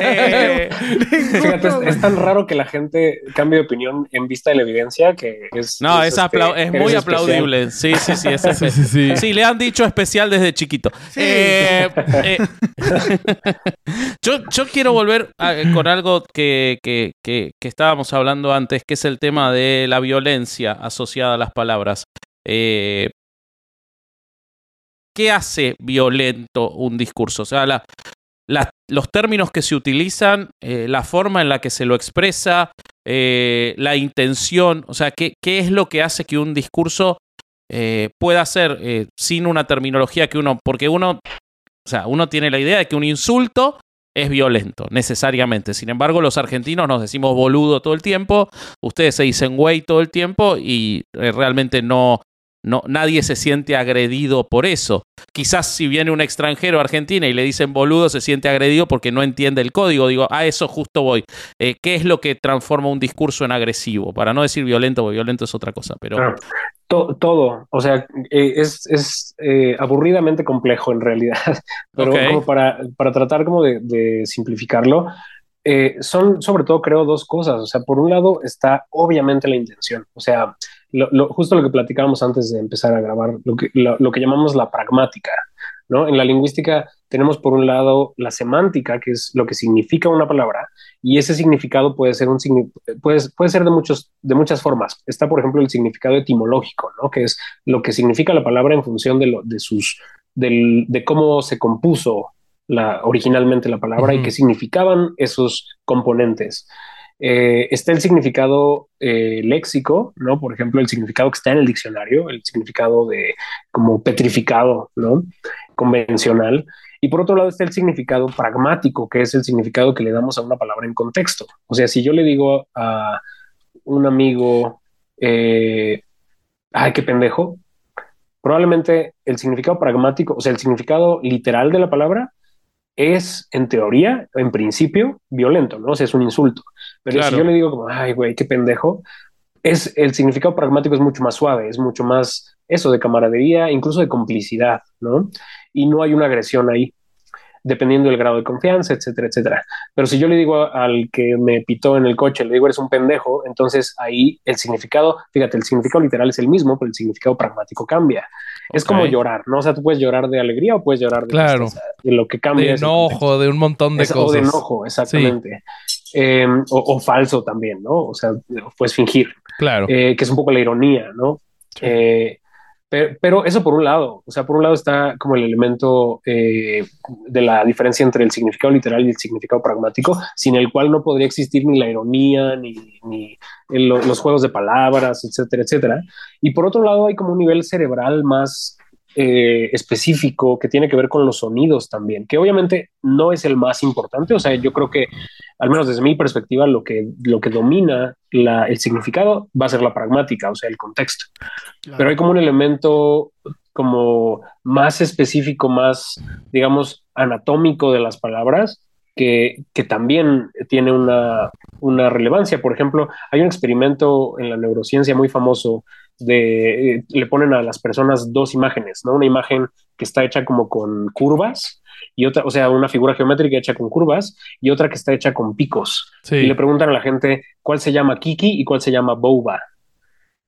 Eh, Fíjate, es, tan raro que la gente cambie de opinión en vista de la evidencia que es. no, es, este, es muy especial. aplaudible. Sí, sí, sí. es Sí, sí, sí. Sí, le han dicho especial desde chiquito. Sí. Eh, eh, yo, yo quiero volver a- con algo que, que- que- que estábamos hablando antes, que es el tema de la violencia asociada a las palabras. Eh, ¿Qué hace violento un discurso? O sea, los términos que se utilizan, eh, la forma en la que se lo expresa, eh, la intención, o sea, ¿qué, ¿qué, es lo que hace que un discurso eh, pueda ser sin una terminología que uno, porque uno, o sea, uno tiene la idea de que un insulto es violento, necesariamente. Sin embargo, los argentinos nos decimos boludo todo el tiempo, ustedes se dicen güey todo el tiempo y realmente no, no, nadie se siente agredido por eso. Quizás si viene un extranjero a Argentina y le dicen boludo, se siente agredido porque no entiende el código. Digo, a eso justo voy. Eh, ¿Qué es lo que transforma un discurso en agresivo? Para no decir violento, porque violento es otra cosa, pero... todo, o sea, eh, es, eh, aburridamente complejo en realidad, pero como para, para, tratar como de, simplificarlo, son sobre todo creo dos cosas, o sea, por un lado está obviamente la intención, o sea, justo lo que platicábamos antes de empezar a grabar, lo que, lo, que llamamos la pragmática. ¿no? En la lingüística tenemos por un lado la semántica, que es lo que significa una palabra, y ese significado puede ser, un, puede, puede ser de, muchos, de muchas formas. Está, por ejemplo, el significado etimológico, ¿no? que es lo que significa la palabra en función de, lo, de, sus, de cómo se compuso la, originalmente la palabra y qué significaban esos componentes. Eh, está el significado eh, léxico, ¿no? Por ejemplo, el significado que está en el diccionario, el significado de como petrificado, ¿no? Convencional. Y por otro lado está el significado pragmático, que es el significado que le damos a una palabra en contexto. O sea, si yo le digo a un amigo, eh, ay, qué pendejo, probablemente el significado pragmático, o sea, el significado literal de la palabra es, en teoría, en principio, violento, ¿no? O sea, es un insulto. Pero si yo le digo como, ay, güey, qué pendejo, es, el significado pragmático es mucho más suave, es mucho más eso de camaradería, incluso de complicidad, ¿no? Y no hay una agresión ahí, dependiendo del grado de confianza, etcétera, etcétera. Pero si yo le digo al que me pitó en el coche, le digo, eres un pendejo, entonces ahí el significado, fíjate, el significado literal es el mismo, pero el significado pragmático cambia. Es como llorar, ¿no? O sea, tú puedes llorar de alegría o puedes llorar de, claro. de lo que cambia. De enojo, de un montón de cosas. O de enojo, exactamente. Em, o, falso también, ¿no? O sea, puedes fingir. Claro. Eh, que es un poco la ironía, ¿no? Eh, pero, eso por un lado, o sea, por un lado está como el elemento eh, de la diferencia entre el significado literal y el significado pragmático, sin el cual no podría existir ni la ironía, ni, ni los juegos de palabras, etcétera, etcétera. Y por otro lado hay como un nivel cerebral más eh, específico que tiene que ver con los sonidos también, que obviamente no es el más importante. O sea, yo creo que, al menos desde mi perspectiva, lo que, lo que domina el significado va a ser la pragmática, o sea, el contexto. Pero hay como un elemento como más específico, más, digamos, anatómico de las palabras, que, que, también tiene una, una, relevancia. Por ejemplo, hay un experimento en la neurociencia muy famoso de, eh, le ponen a las personas dos imágenes, ¿no? Una imagen que está hecha como con curvas y otra, o sea, una figura geométrica hecha con curvas y otra que está hecha con picos. Y le preguntan a la gente cuál se llama Kiki y cuál se llama Boba.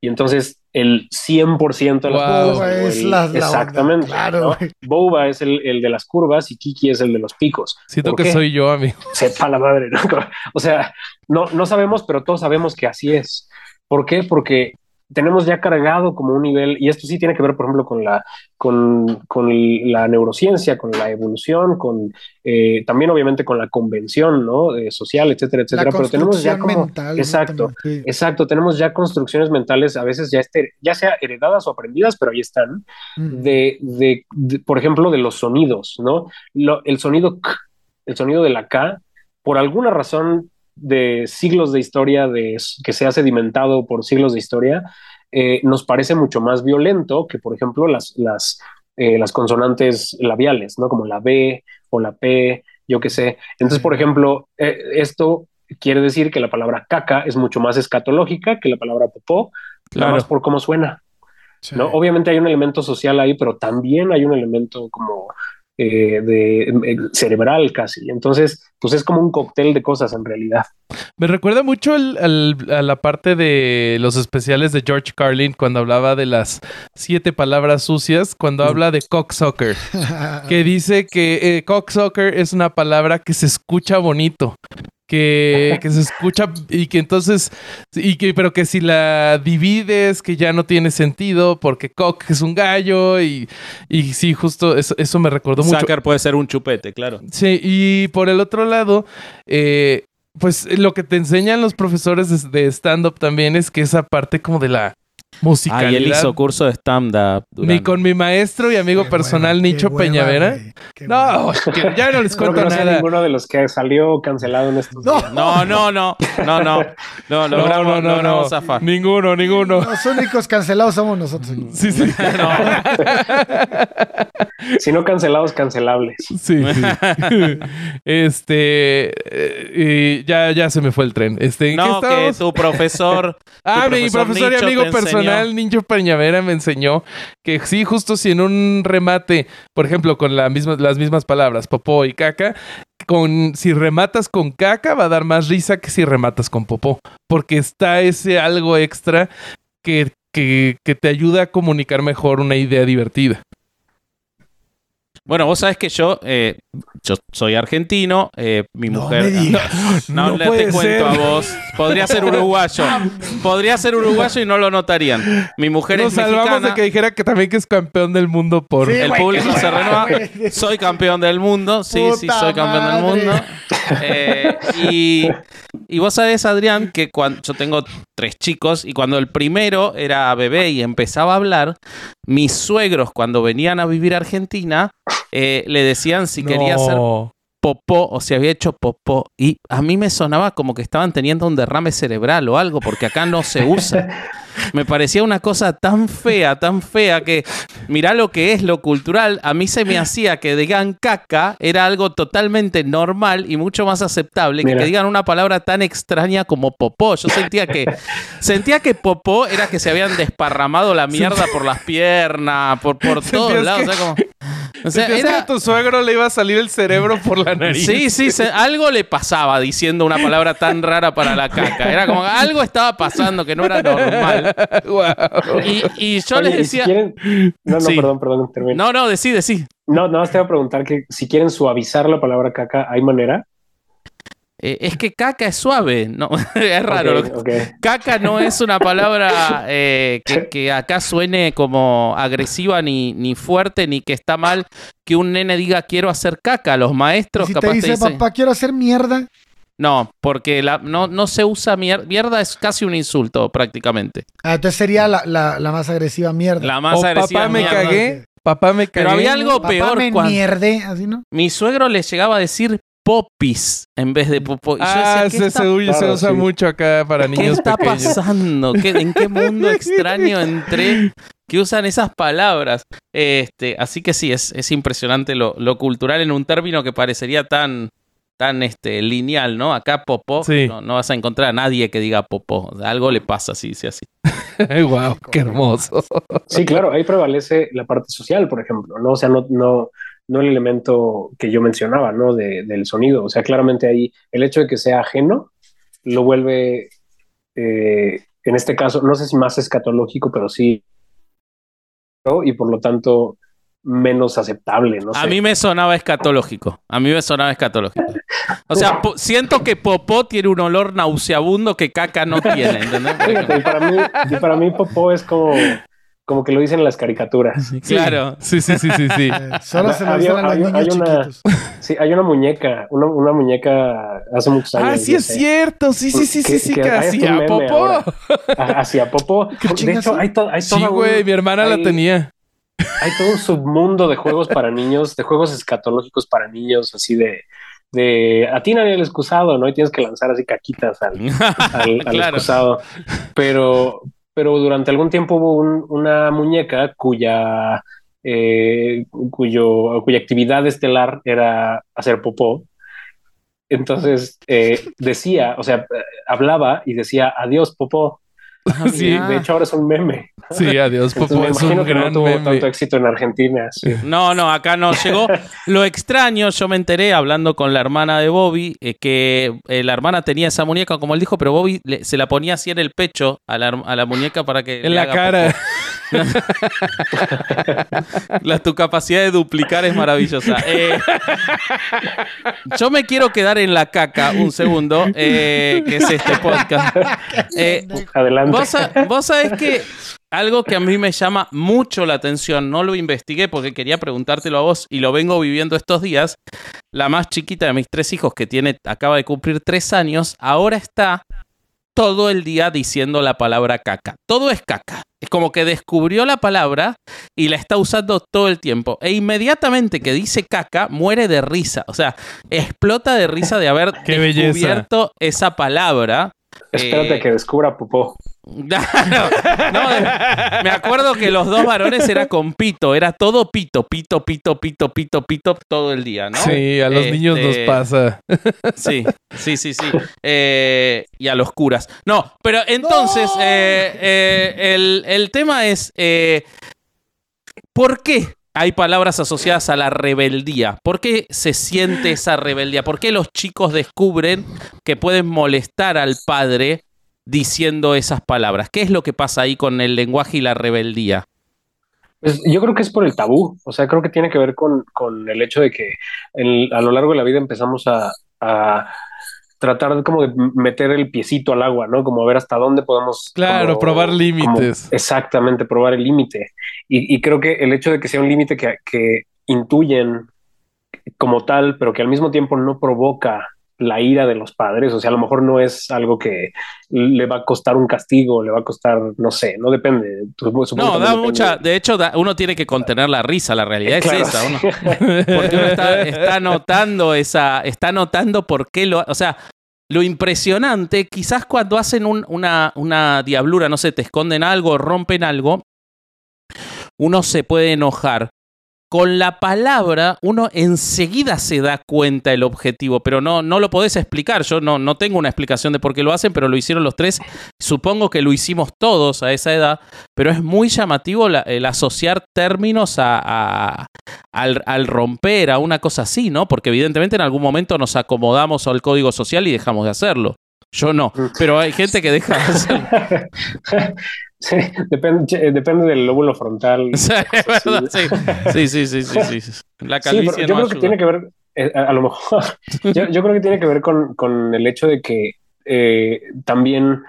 Y entonces el 100% de las wow. es la, Exactamente. claro. Boba es el, el, de las curvas y Kiki es el de los picos. Siento que soy yo, amigo. Sepa la madre. ¿no? O sea, no, no sabemos, pero todos sabemos que así es. ¿Por qué? Porque tenemos ya cargado como un nivel, y esto sí tiene que ver, por ejemplo, con la, con, con la neurociencia, con la evolución, con eh, también obviamente con la convención ¿no? Eh, social, etcétera, etcétera. Pero tenemos ya como, exacto, exacto, tenemos ya construcciones mentales, a veces ya, este, ya sea heredadas o aprendidas, pero ahí están, de, de, por ejemplo, de los sonidos, ¿no? Lo, el sonido K, el sonido de la K, por alguna razón de siglos de historia de, que se ha sedimentado por siglos de historia, eh, nos parece mucho más violento que, por ejemplo, las, las, eh, las consonantes labiales, ¿no? Como la B o la P, yo qué sé. Entonces, por ejemplo, eh, esto quiere decir que la palabra caca es mucho más escatológica que la palabra popó, nada más por cómo suena. ¿no? Obviamente hay un elemento social ahí, pero también hay un elemento como eh, de, eh, cerebral casi. Entonces, pues es como un cóctel de cosas en realidad. Me recuerda mucho a la parte de los especiales de George Carlin cuando hablaba de las siete palabras sucias, cuando habla de cocksucker, que dice que eh, cocksucker es una palabra que se escucha bonito, que, que se escucha y que entonces, y que, pero que si la divides, que ya no tiene sentido porque cock es un gallo y, y sí, justo eso, eso me recordó mucho. Sacar puede ser un chupete, claro. Sí, y por el otro lado, eh, pues lo que te enseñan los profesores de, de stand-up también es que esa parte como de la musicalidad. Ah, y él hizo curso de stand-up. Mi- Durán. con mi maestro y amigo Qué personal Nicho Peñavera. No, ya no les cuento no nada. ninguno de los que salió cancelado en estos No. días. No, no, no. No, no. No, zafar. Ninguno, ninguno. Los únicos cancelados somos nosotros. Sí, sí. Si no cancelados, cancelables. Sí, sí. este. eh, y ya, ya se me fue el tren. Este, ¿en qué No, que tu profesor. Ah, tu mi profesor y amigo te enseñó. personal, Ninjo Peñavera, me enseñó que sí, justo si en un remate, por ejemplo, con las mismas palabras, popó y caca, con, si rematas con caca va a dar más risa que si rematas con popó, porque está ese algo extra que, que te ayuda a comunicar mejor una idea divertida. Bueno, vos sabés que yo, eh, yo soy argentino, eh, mi No mujer. me digas. No, No le puede te cuento a vos. Podría ser uruguayo. Podría ser uruguayo y no lo notarían. Mi mujer Nos es salvamos mexicana. de que dijera que también que es campeón del mundo por... Sí, el público se renueva. Soy campeón del mundo. Sí, sí, soy campeón del mundo. Eh, y, y vos sabés, Adrián, que cuando yo tengo tres chicos y cuando el primero era bebé y empezaba a hablar, mis suegros cuando venían a vivir a Argentina eh, le decían si quería No. Popó o si había hecho popó. Y a mí me sonaba como que estaban teniendo un derrame cerebral o algo, porque acá no se usa. Me parecía una cosa tan fea, tan fea que mirá lo que es lo cultural. A mí se me hacía que digan caca era algo totalmente normal y mucho más aceptable que, Mira. que digan una palabra tan extraña como popó. Yo sentía que sentía que popó era que se habían desparramado la mierda por las piernas, por, por todos lados. que- O sea, como, o sea, Sentías que era- a tu suegro le iba a salir el cerebro por la nariz. Sí, sí, se- algo le pasaba diciendo una palabra tan rara para la caca. Era como que algo estaba pasando que no era normal. Y, y yo Oye, les y si decía. quieren- No, no, Sí. perdón, perdón, termino. No, no, decí, decí. No, nada más te voy a preguntar que si quieren suavizar la palabra caca, ¿hay manera? Eh, es que caca es suave. No, es raro. Caca no es una palabra eh, que, que acá suene como agresiva ni, ni fuerte ni que está mal que un nene diga quiero hacer caca. Los maestros Si capaz te dice, dicen- papá, quiero hacer mierda. No, porque la, no, no se usa mierda. Mierda es casi un insulto prácticamente. Ah, entonces sería la, la, la más agresiva mierda. La más O agresiva papá me cagué, papá me cagué. Pero había algo Papá peor me cuando mierde, así, ¿no? mi suegro le llegaba a decir popis en vez de popó. Ah, decía, ¿qué se, está, se, usa- sí. mucho acá para qué niños está pequeños. pasando? ¿Qué- ¿En qué mundo extraño entré que usan esas palabras? Este, así que sí, es, es impresionante lo, lo cultural en un término que parecería tan, tan este, lineal, ¿no? Acá popó, Sí. no, no vas a encontrar a nadie que diga popó. O sea, algo le pasa si dice así. wow, qué hermoso. Sí, claro, ahí prevalece la parte social, por ejemplo, ¿no? O sea, no, no, no el elemento que yo mencionaba, ¿no? De, del sonido. O sea, claramente ahí el hecho de que sea ajeno lo vuelve, eh, en este caso, no sé si más escatológico, pero sí, ¿no? y por lo tanto menos aceptable, no A mí me sonaba escatológico. A mí me sonaba escatológico. O sea, siento que popó tiene un olor nauseabundo que caca no tiene, ¿entendés? Fíjate, para mí, y para mí popó es como, como que lo dicen en las caricaturas. Claro. Sí, sí, sí, sí, sí. Eh, solo se lo dicen a los había- niños hay una-. Sí, hay una muñeca, una, una muñeca hace muchos años. Ah, sí yo es sé. cierto. Sí, sí, sí, sí, Que- sí, que que un meme popó. ahora. a- hacia Popo. ¿Qué De hecho, hay, to- hay, Sí, toda güey, mi hermana la tenía. hay todo un submundo de juegos para niños, de juegos escatológicos para niños, así de, de atina el excusado, ¿no? Y tienes que lanzar así caquitas al, al, al Claro. excusado. Pero, pero durante algún tiempo hubo un- una muñeca cuya, eh, cuyo, cuya actividad estelar era hacer popó. Entonces eh, decía, o sea, eh, hablaba y decía adiós popó. Sí, de hecho ahora es un meme. sí, adiós, Entonces, popó. Es imagino un que no tuvo meme. tanto éxito en Argentina. sí. No, no, acá no llegó. Lo extraño, yo me enteré hablando con la hermana de Bobby, eh, que eh, la hermana tenía esa muñeca, como él dijo, pero Bobby le- se la ponía así en el pecho a la, a la muñeca para que... En le la haga cara. popó. La, tu capacidad de duplicar es maravillosa. Eh, yo me quiero quedar en la caca un segundo, eh, que es este podcast. Eh, Adelante. vos, sa- vos sabés que algo que a mí me llama mucho la atención, no lo investigué porque quería preguntártelo a vos y lo vengo viviendo estos días. La más chiquita de mis tres hijos, que tiene, acaba de cumplir tres años, ahora está todo el día diciendo la palabra caca. Todo es caca. Es como que descubrió la palabra y la está usando todo el tiempo. E inmediatamente que dice caca, muere de risa. O sea, explota de risa de haber belleza. descubierto esa palabra. Espérate Eh, que descubra Popó. No, me acuerdo que los dos varones era con pito, era todo pito, pito, pito, pito, pito, pito todo el día, ¿no? Sí, a los niños nos Este, pasa. Sí, sí, sí, sí. Eh, y a los curas. No, pero entonces, ¡No! eh, eh, el, el tema es, ¿por qué hay palabras asociadas a la rebeldía? ¿Por qué se siente esa rebeldía? ¿Por qué los chicos descubren que pueden molestar al padre diciendo esas palabras? ¿Qué es lo que pasa ahí con el lenguaje y la rebeldía? Pues yo creo que es por el tabú, o sea, creo que tiene que ver con, con el hecho de que a lo largo de la vida empezamos a, a tratar de como de meter el piecito al agua, ¿no? Como a ver hasta dónde podemos... Claro, como- probar límites. exactamente, probar el límite. Y, y creo que el hecho de que sea un límite que, que intuyen como tal, pero que al mismo tiempo no provoca la ira de los padres, o sea, a lo mejor no es algo que le va a costar un castigo, le va a costar, no sé, no depende. Supongo- No, da mucha. De hecho, da- uno tiene que contener la risa. La realidad es Claro, esa. uno- porque uno está, está notando esa. Está notando por qué lo. O sea, lo impresionante, quizás cuando hacen un- una, una diablura, no sé, te esconden algo, rompen algo, uno se puede enojar. Con la palabra, uno enseguida se da cuenta el objetivo, pero no, no lo podés explicar. Yo no, no tengo una explicación de por qué lo hacen, pero lo hicieron los tres. Supongo que lo hicimos todos a esa edad, pero es muy llamativo la- el asociar términos a- al, al romper, a una cosa así, ¿no? Porque evidentemente en algún momento nos acomodamos al código social y dejamos de hacerlo. Yo no, pero hay gente que deja de hacerlo. Sí, depende, depende del lóbulo frontal. Sí, sí. Sí, sí, sí, sí, sí, sí. La Sí, calvicie yo no creo que tiene que ver, eh, a, a lo mejor, yo, yo creo que tiene que ver con, con el hecho de que eh, también,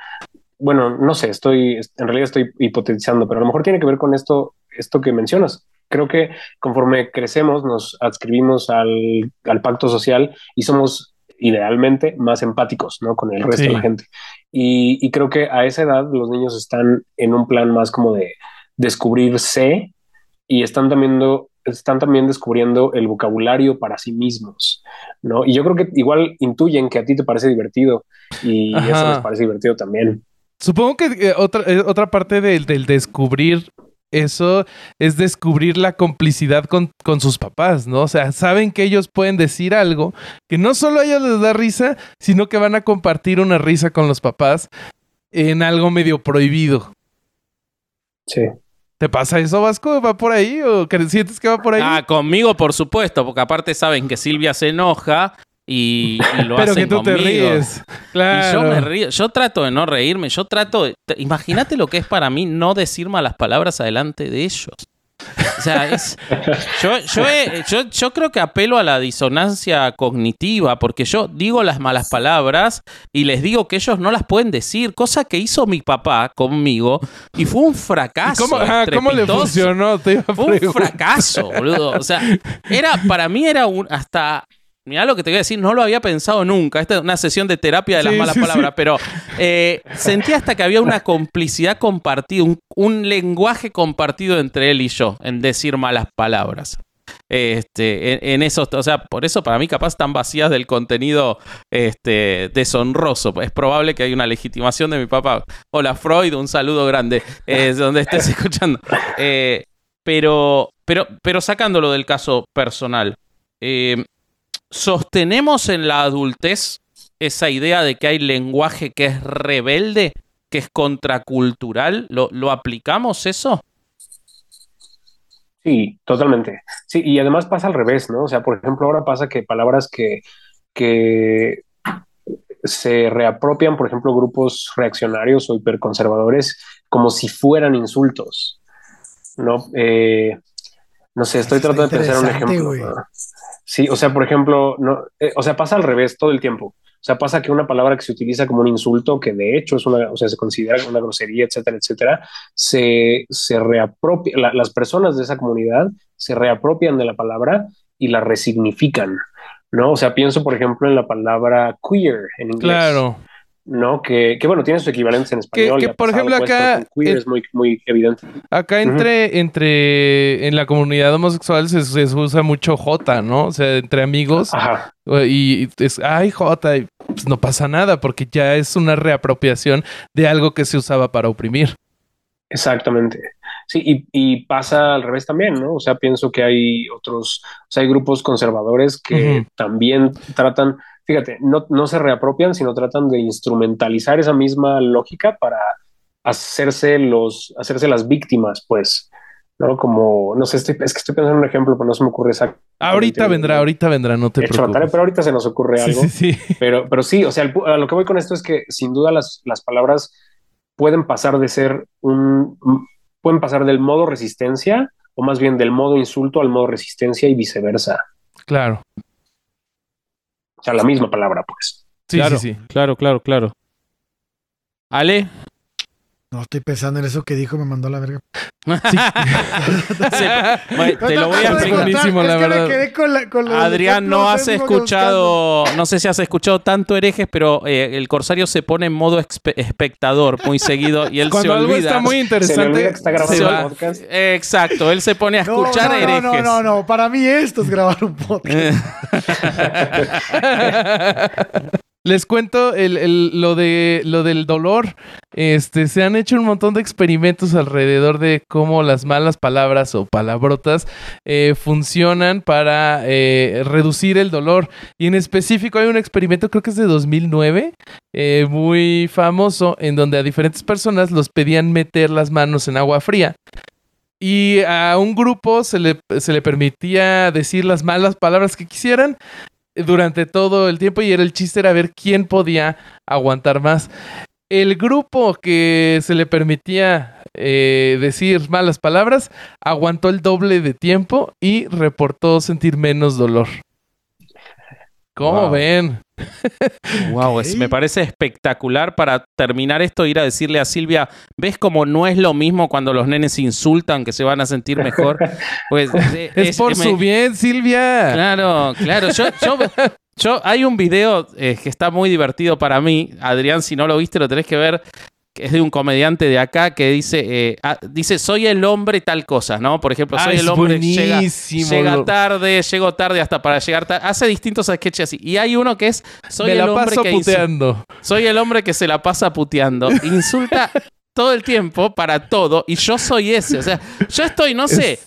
bueno, no sé, estoy, en realidad estoy hipotetizando, pero a lo mejor tiene que ver con esto, esto que mencionas. Creo que conforme crecemos nos adscribimos al, al pacto social y somos idealmente más empáticos, ¿no? Con el resto Sí. de la gente. Y, y creo que a esa edad los niños están en un plan más como de descubrirse y están también, están también descubriendo el vocabulario para sí mismos, ¿no? Y yo creo que igual intuyen que a ti te parece divertido y Ajá. eso les parece divertido también. Supongo que eh, otra, eh, otra parte del, del descubrir eso es descubrir la complicidad con, con sus papás, ¿no? O sea, saben que ellos pueden decir algo que no solo a ellos les da risa, sino que van a compartir una risa con los papás en algo medio prohibido. Sí. ¿Te pasa eso, Vasco? ¿Va por ahí? ¿O sientes que va por ahí? Ah, conmigo, por supuesto, porque aparte saben que Silvia se enoja y, y lo Pero hacen que tú te conmigo. ríes. Claro. Y yo me río, yo trato de no reírme, yo trato de... te- Imagínate lo que es para mí no decir malas palabras adelante de ellos. O sea, es... Yo, yo, yo, yo creo que apelo a la disonancia cognitiva, porque yo digo las malas palabras y les digo que ellos no las pueden decir, cosa que hizo mi papá conmigo y fue un ¿Y fracaso. ¿Cómo, ah, ¿Cómo le funcionó? Te iba a Fue un fracaso, boludo. O sea, era, para mí era un hasta. Mirá lo que te voy a decir, no lo había pensado nunca. Esta es una sesión de terapia de las Sí, malas sí, palabras, sí. pero eh, sentí hasta que había una complicidad compartida, un, un lenguaje compartido entre él y yo en decir malas palabras. Este, en, en esos, o sea, por eso para mí capaz están vacías del contenido este, deshonroso. Es probable que hay una legitimación de mi papá. Hola Freud, un saludo grande, eh, donde estés escuchando. Eh, pero, pero, pero sacándolo del caso personal, eh, ¿sostenemos en la adultez esa idea de que hay lenguaje que es rebelde, que es contracultural? ¿Lo, lo aplicamos eso? Sí, totalmente. Sí, y además pasa al revés, ¿no? O sea, por ejemplo, ahora pasa que palabras que, que se reapropian, por ejemplo, grupos reaccionarios o hiperconservadores como si fueran insultos, ¿no? Eh, no sé, estoy tratando de pensar un ejemplo. Sí, o sea, por ejemplo, no, eh, o sea, pasa al revés todo el tiempo. O sea, pasa que una palabra que se utiliza como un insulto, que de hecho es una, o sea, se considera una grosería, etcétera, etcétera, se, se reapropia, las personas de esa comunidad se reapropian de la palabra y la resignifican, ¿no? O sea, pienso, por ejemplo, en la palabra queer en inglés. Claro. ¿No? Que, que, bueno, tiene su equivalente en español. Que, por ejemplo acá... es muy, muy evidente. Acá entre, entre, en la comunidad homosexual se, usa mucho J, ¿no? O sea, entre amigos. Ajá. Y es, ay, J, y pues no pasa nada porque ya es una reapropiación de algo que se usaba para oprimir. Exactamente. Sí, y, y, pasa al revés también, ¿no? O sea, pienso que hay otros, o sea, hay grupos conservadores que también tratan fíjate, no, no se reapropian, sino tratan de instrumentalizar esa misma lógica para hacerse los, hacerse las víctimas, pues, ¿no? Como, no sé, es que estoy pensando en un ejemplo, pero no se me ocurre exacto. Ahorita vendrá, ahorita vendrá, no te preocupes. pero ahorita se nos ocurre algo. Sí, sí, Pero, pero sí, o sea, a lo que voy con esto es que sin duda las, las palabras pueden pasar de ser un, pueden pasar del modo resistencia o más bien del modo insulto al modo resistencia y viceversa. Claro. O sea, la misma palabra, pues. Sí, claro, sí, sí. Claro, claro, claro. Ale. No, estoy pensando en eso que dijo, me mandó la verga. te lo voy a explicar. Buenísimo, la verdad. Adrián, no has escuchado, no sé si has escuchado tanto herejes, pero eh, el Corsario se pone en modo espectador muy seguido y él Cuando se algo está muy interesante, está grabando podcast. Exacto, él se pone a escuchar no, herejes. No, no, no, para mí esto es grabar un podcast. Les cuento lo, de, lo del dolor. Este, se han hecho un montón de experimentos alrededor de cómo las malas palabras o palabrotas eh, funcionan para eh, reducir el dolor. Y en específico hay un experimento, creo que es de 2009, eh, muy famoso, en donde a diferentes personas los pedían meter las manos en agua fría. Y a un grupo se le, se le permitía decir las malas palabras que quisieran durante todo el tiempo y era el chiste era ver quién podía aguantar más. El grupo que se le permitía eh, decir malas palabras aguantó el doble de tiempo y reportó sentir menos dolor. ¿Cómo ven? Wow, me parece espectacular para terminar esto, ir a decirle a Silvia, ¿ves cómo no es lo mismo cuando los nenes insultan que se van a sentir mejor? Pues es, por su bien, Silvia. Claro, claro. Yo, yo, hay un video eh, que está muy divertido para mí. Adrián, si no lo viste, lo tenés que ver es de un comediante de acá que dice, eh, ah, dice, soy el hombre tal cosa, ¿no? Por ejemplo, soy ah, el hombre llega, llega, tarde, llego tarde hasta para llegar tarde. Hace distintos sketches así. Y hay uno que es, soy el hombre que puteando. soy el hombre que se la pasa puteando. Insulta todo el tiempo para todo y yo soy ese. O sea, yo estoy, no sé,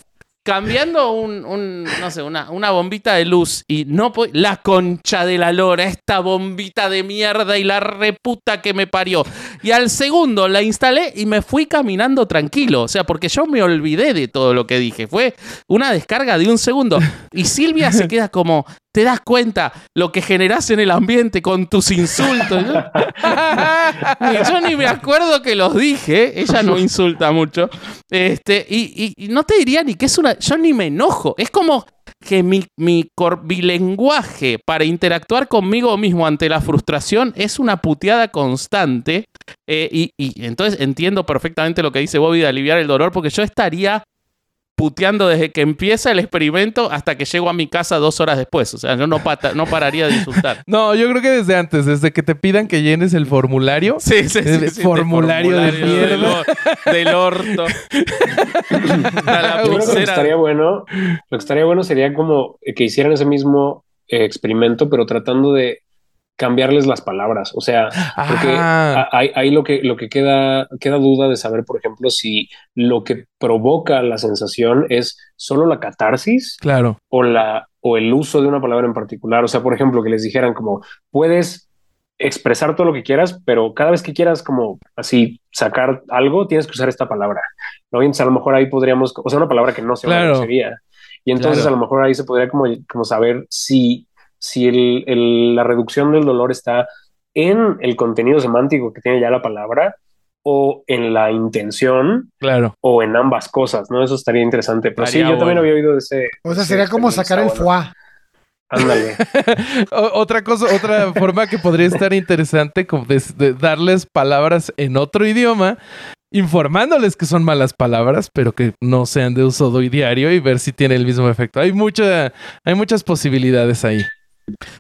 cambiando un, no sé, una, una, bombita de luz y no la concha de la lora, esta bombita de mierda y la reputa que me parió. Y al segundo la instalé y me fui caminando tranquilo, o sea, porque yo me olvidé de todo lo que dije, fue una descarga de un segundo. Y Silvia se queda como, te das cuenta lo que generas en el ambiente con tus insultos. Yo ni me acuerdo que los dije, ella no insulta mucho. Este, y, no te diría ni que es una. Yo ni me enojo. Es como que mi, mi, lenguaje para interactuar conmigo mismo ante la frustración es una puteada constante. Eh, y, y, entonces entiendo perfectamente lo que dice Bobby de aliviar el dolor, porque yo estaría puteando desde que empieza el experimento hasta que llego a mi casa dos horas después. O sea, yo no, no pararía de insultar. No, yo creo que desde antes, desde que te pidan que llenes el formulario. Sí, sí, sí. formulario, de mierda. Del, orto. lo que estaría bueno, lo que estaría bueno sería como que hicieran ese mismo eh, experimento, pero tratando de cambiarles las palabras. O sea, porque hay, lo que, lo que queda, queda duda de saber, por ejemplo, si lo que provoca la sensación es solo la catarsis. Claro. O la, o el uso de una palabra en particular. O sea, por ejemplo, que les dijeran como puedes expresar todo lo que quieras, pero cada vez que quieras como así sacar algo, tienes que usar esta palabra. ¿no? entonces a lo mejor ahí podríamos, o sea, una palabra que no sea una grosería. Y entonces a lo mejor ahí se podría como, como saber si si el, la reducción del dolor está en el contenido semántico que tiene ya la palabra o en la intención Claro. o en ambas cosas, ¿no? Eso estaría interesante. Pero sí, yo también había oído de ese. O sea, sería como sacar el foie. Ándale. Otra cosa, otra forma que podría estar interesante, como de, de darles palabras en otro idioma, informándoles que son malas palabras, pero que no sean de uso hoy diario y ver si tiene el mismo efecto. Hay mucha, hay muchas posibilidades ahí.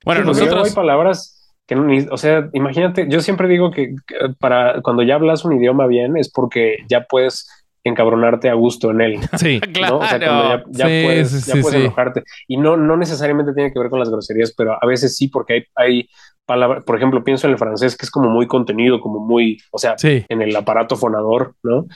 Bueno, Sí, luego nosotros. hay palabras que o sea, imagínate, yo siempre digo que para cuando ya hablas un idioma bien es porque ya puedes encabronarte a gusto en él. Sí. ¿no? O sea, cuando ya, ya Sí, puedes, sí, ya sí, puedes sí. enojarte. Y no, no necesariamente tiene que ver con las groserías, pero a veces sí, porque hay, hay palabras, por ejemplo, pienso en el francés que es como muy contenido, como muy, o sea, Sí. en el aparato fonador, ¿no?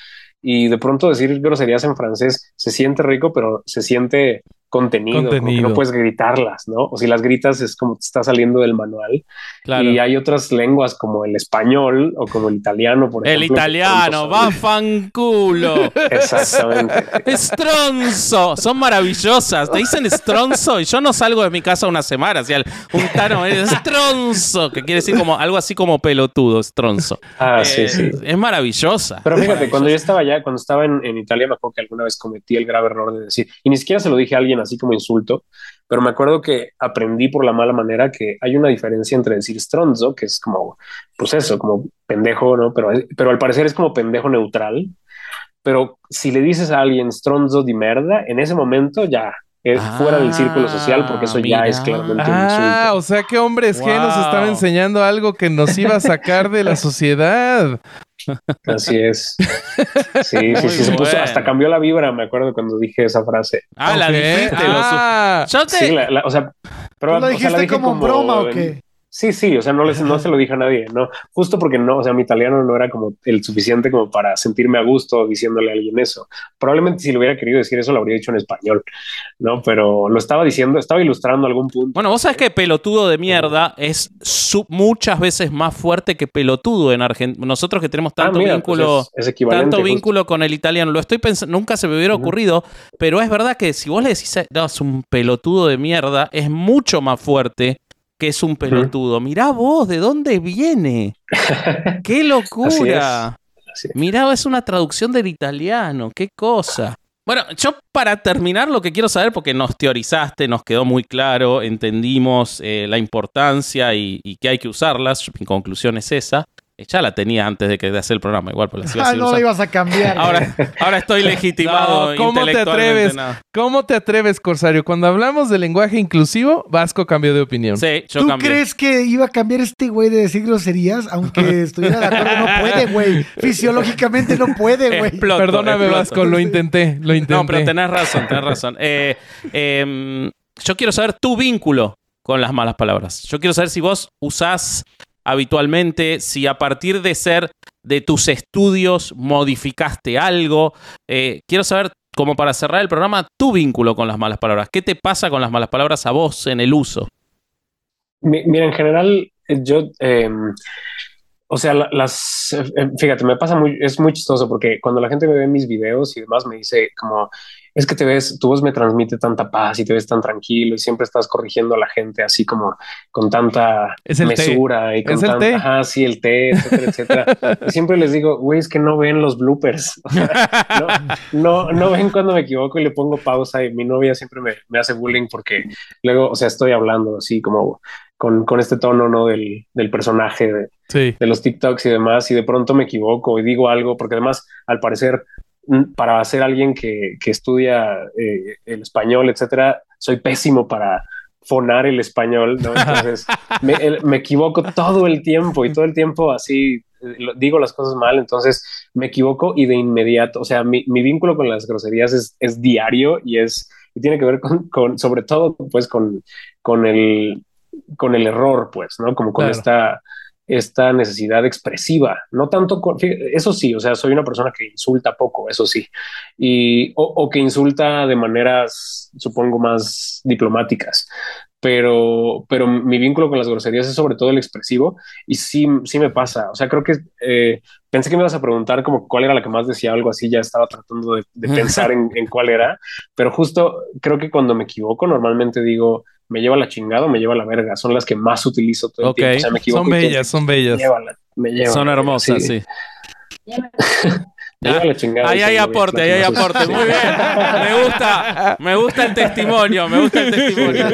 Y de pronto decir groserías en francés se siente rico, pero se siente contenido, como que Contenido. no puedes gritarlas, ¿no? O si las gritas es como te está saliendo del manual. Claro. Y hay otras lenguas como el español o como el italiano, por El ejemplo. que italiano, va fanculo. Exactamente. Stronzo, son maravillosas. Te dicen stronzo y yo no salgo de mi casa una semana. O sea, un tano es stronzo, que quiere decir como algo así como pelotudo, stronzo. Ah, sí, Eh, sí. Es maravillosa. Pero fíjate, cuando yo estaba allá, cuando estaba en, en Italia, me acuerdo que alguna vez cometí el grave error de decir, y ni siquiera se lo dije a alguien así como insulto, pero me acuerdo que aprendí por la mala manera que hay una diferencia entre decir stronzo, que es como, pues eso, como pendejo, ¿no? Pero, pero al parecer es como pendejo neutral. Pero si le dices a alguien stronzo di merda, en ese momento ya es Ah, fuera del círculo social, porque eso ya es claramente un Ah, insulto. o sea que hombres G nos estaba enseñando algo que nos iba a sacar de la sociedad. Así es. Sí, sí, sí, se puso, hasta cambió la vibra, me acuerdo cuando dije esa frase. Ah, la dijiste. Ah, Yo te. Sí, la- la- o sea, pero ¿Tú o lo sea, dijiste la dije como, broma o en- qué? Sí, sí, o sea, no, les, no se lo dije a nadie, ¿no? Justo porque no, o sea, mi italiano no era como el suficiente como para sentirme a gusto diciéndole a alguien eso. Probablemente si lo hubiera querido decir eso lo habría dicho en español, ¿no? Pero lo estaba diciendo, estaba ilustrando algún punto. Bueno, vos sabés que pelotudo de mierda es muchas veces más fuerte que pelotudo en Argentina. Nosotros que tenemos Ah, tanto pues vínculo. es, es equivalente. tanto justo. vínculo con el italiano. Lo estoy pensando, nunca se me hubiera ocurrido, pero es verdad que si vos le decís, no, es un pelotudo de mierda, es mucho más fuerte que es un pelotudo. Mirá vos, ¿de dónde viene? ¡Qué locura! Así es. Mirá, es una traducción del italiano, qué cosa. Bueno, yo para terminar lo que quiero saber, porque nos teorizaste, nos quedó muy claro, entendimos eh, la importancia y, y que hay que usarlas, mi conclusión es esa. Ya la tenía antes de que de hacer el programa, igual pues las iba a Ah, no la ibas a cambiar. Ahora, ahora estoy legitimado. No, ¿cómo te atreves? no. ¿Cómo te atreves, Corsario? Cuando hablamos de lenguaje inclusivo, Vasco cambió de opinión. Sí, yo ¿Tú cambié. crees que iba a cambiar este güey de decir groserías? Aunque estuviera de acuerdo, no puede, güey. Fisiológicamente no puede, güey. Exploto, Perdóname, exploto. Vasco, lo intenté, lo intenté. No, pero tenés razón, tenés razón. Eh, em, yo quiero saber tu vínculo con las malas palabras. Yo quiero saber si vos usás habitualmente, si a partir de ser de tus estudios modificaste algo. Eh, quiero saber, como para cerrar el programa, tu vínculo con las malas palabras. ¿Qué te pasa con las malas palabras a vos en el uso? Mi- Mira, en general, yo, eh, o sea, la- las, eh, fíjate, me pasa muy, es muy chistoso porque cuando la gente me ve mis videos y demás me dice como, es que te ves, tu voz me transmite tanta paz y te ves tan tranquilo y siempre estás corrigiendo a la gente así como con tanta Es el té. mesura y con Es el tanta, té. ajá, sí, el té, etcétera, etcétera. Y siempre les digo, güey, es que no ven los bloopers. No, no, no ven cuando me equivoco y le pongo pausa y mi novia siempre me, me hace bullying porque luego, o sea, estoy hablando así como con, con este tono, ¿no? Del, del personaje de, Sí. de los TikToks y demás, y de pronto me equivoco y digo algo, porque además, al parecer, para ser alguien que, que estudia eh, el español, etcétera, soy pésimo para fonar el español, ¿no? Entonces, me, equivoco todo el tiempo y todo el tiempo así eh, lo- digo las cosas mal, entonces me equivoco y de inmediato, o sea, mi, mi vínculo con las groserías es, es diario y es, y tiene que ver con, con sobre todo, pues, con, con el, con el error, pues, ¿no? Como con Claro. esta, esta necesidad expresiva, no tanto con, eso sí, o sea, soy una persona que insulta poco, eso sí, y, o, o que insulta de maneras, supongo, más diplomáticas, pero, pero mi vínculo con las groserías es sobre todo el expresivo y sí, sí me pasa, o sea, creo que eh, pensé que me ibas a preguntar como cuál era la que más decía algo así, ya estaba tratando de, de pensar en, en cuál era, pero justo creo que cuando me equivoco normalmente digo, me lleva la chingada o me lleva la verga, son las que más utilizo todo el Ok. tiempo, o sea, me equivoco Son bellas, son bellas. me lleva la- me lleva Son hermosas, sí. Ya la chingada, Ahí hay aporte, ahí hay aporte. sí. Muy bien. Me gusta, me gusta el testimonio, me gusta el testimonio.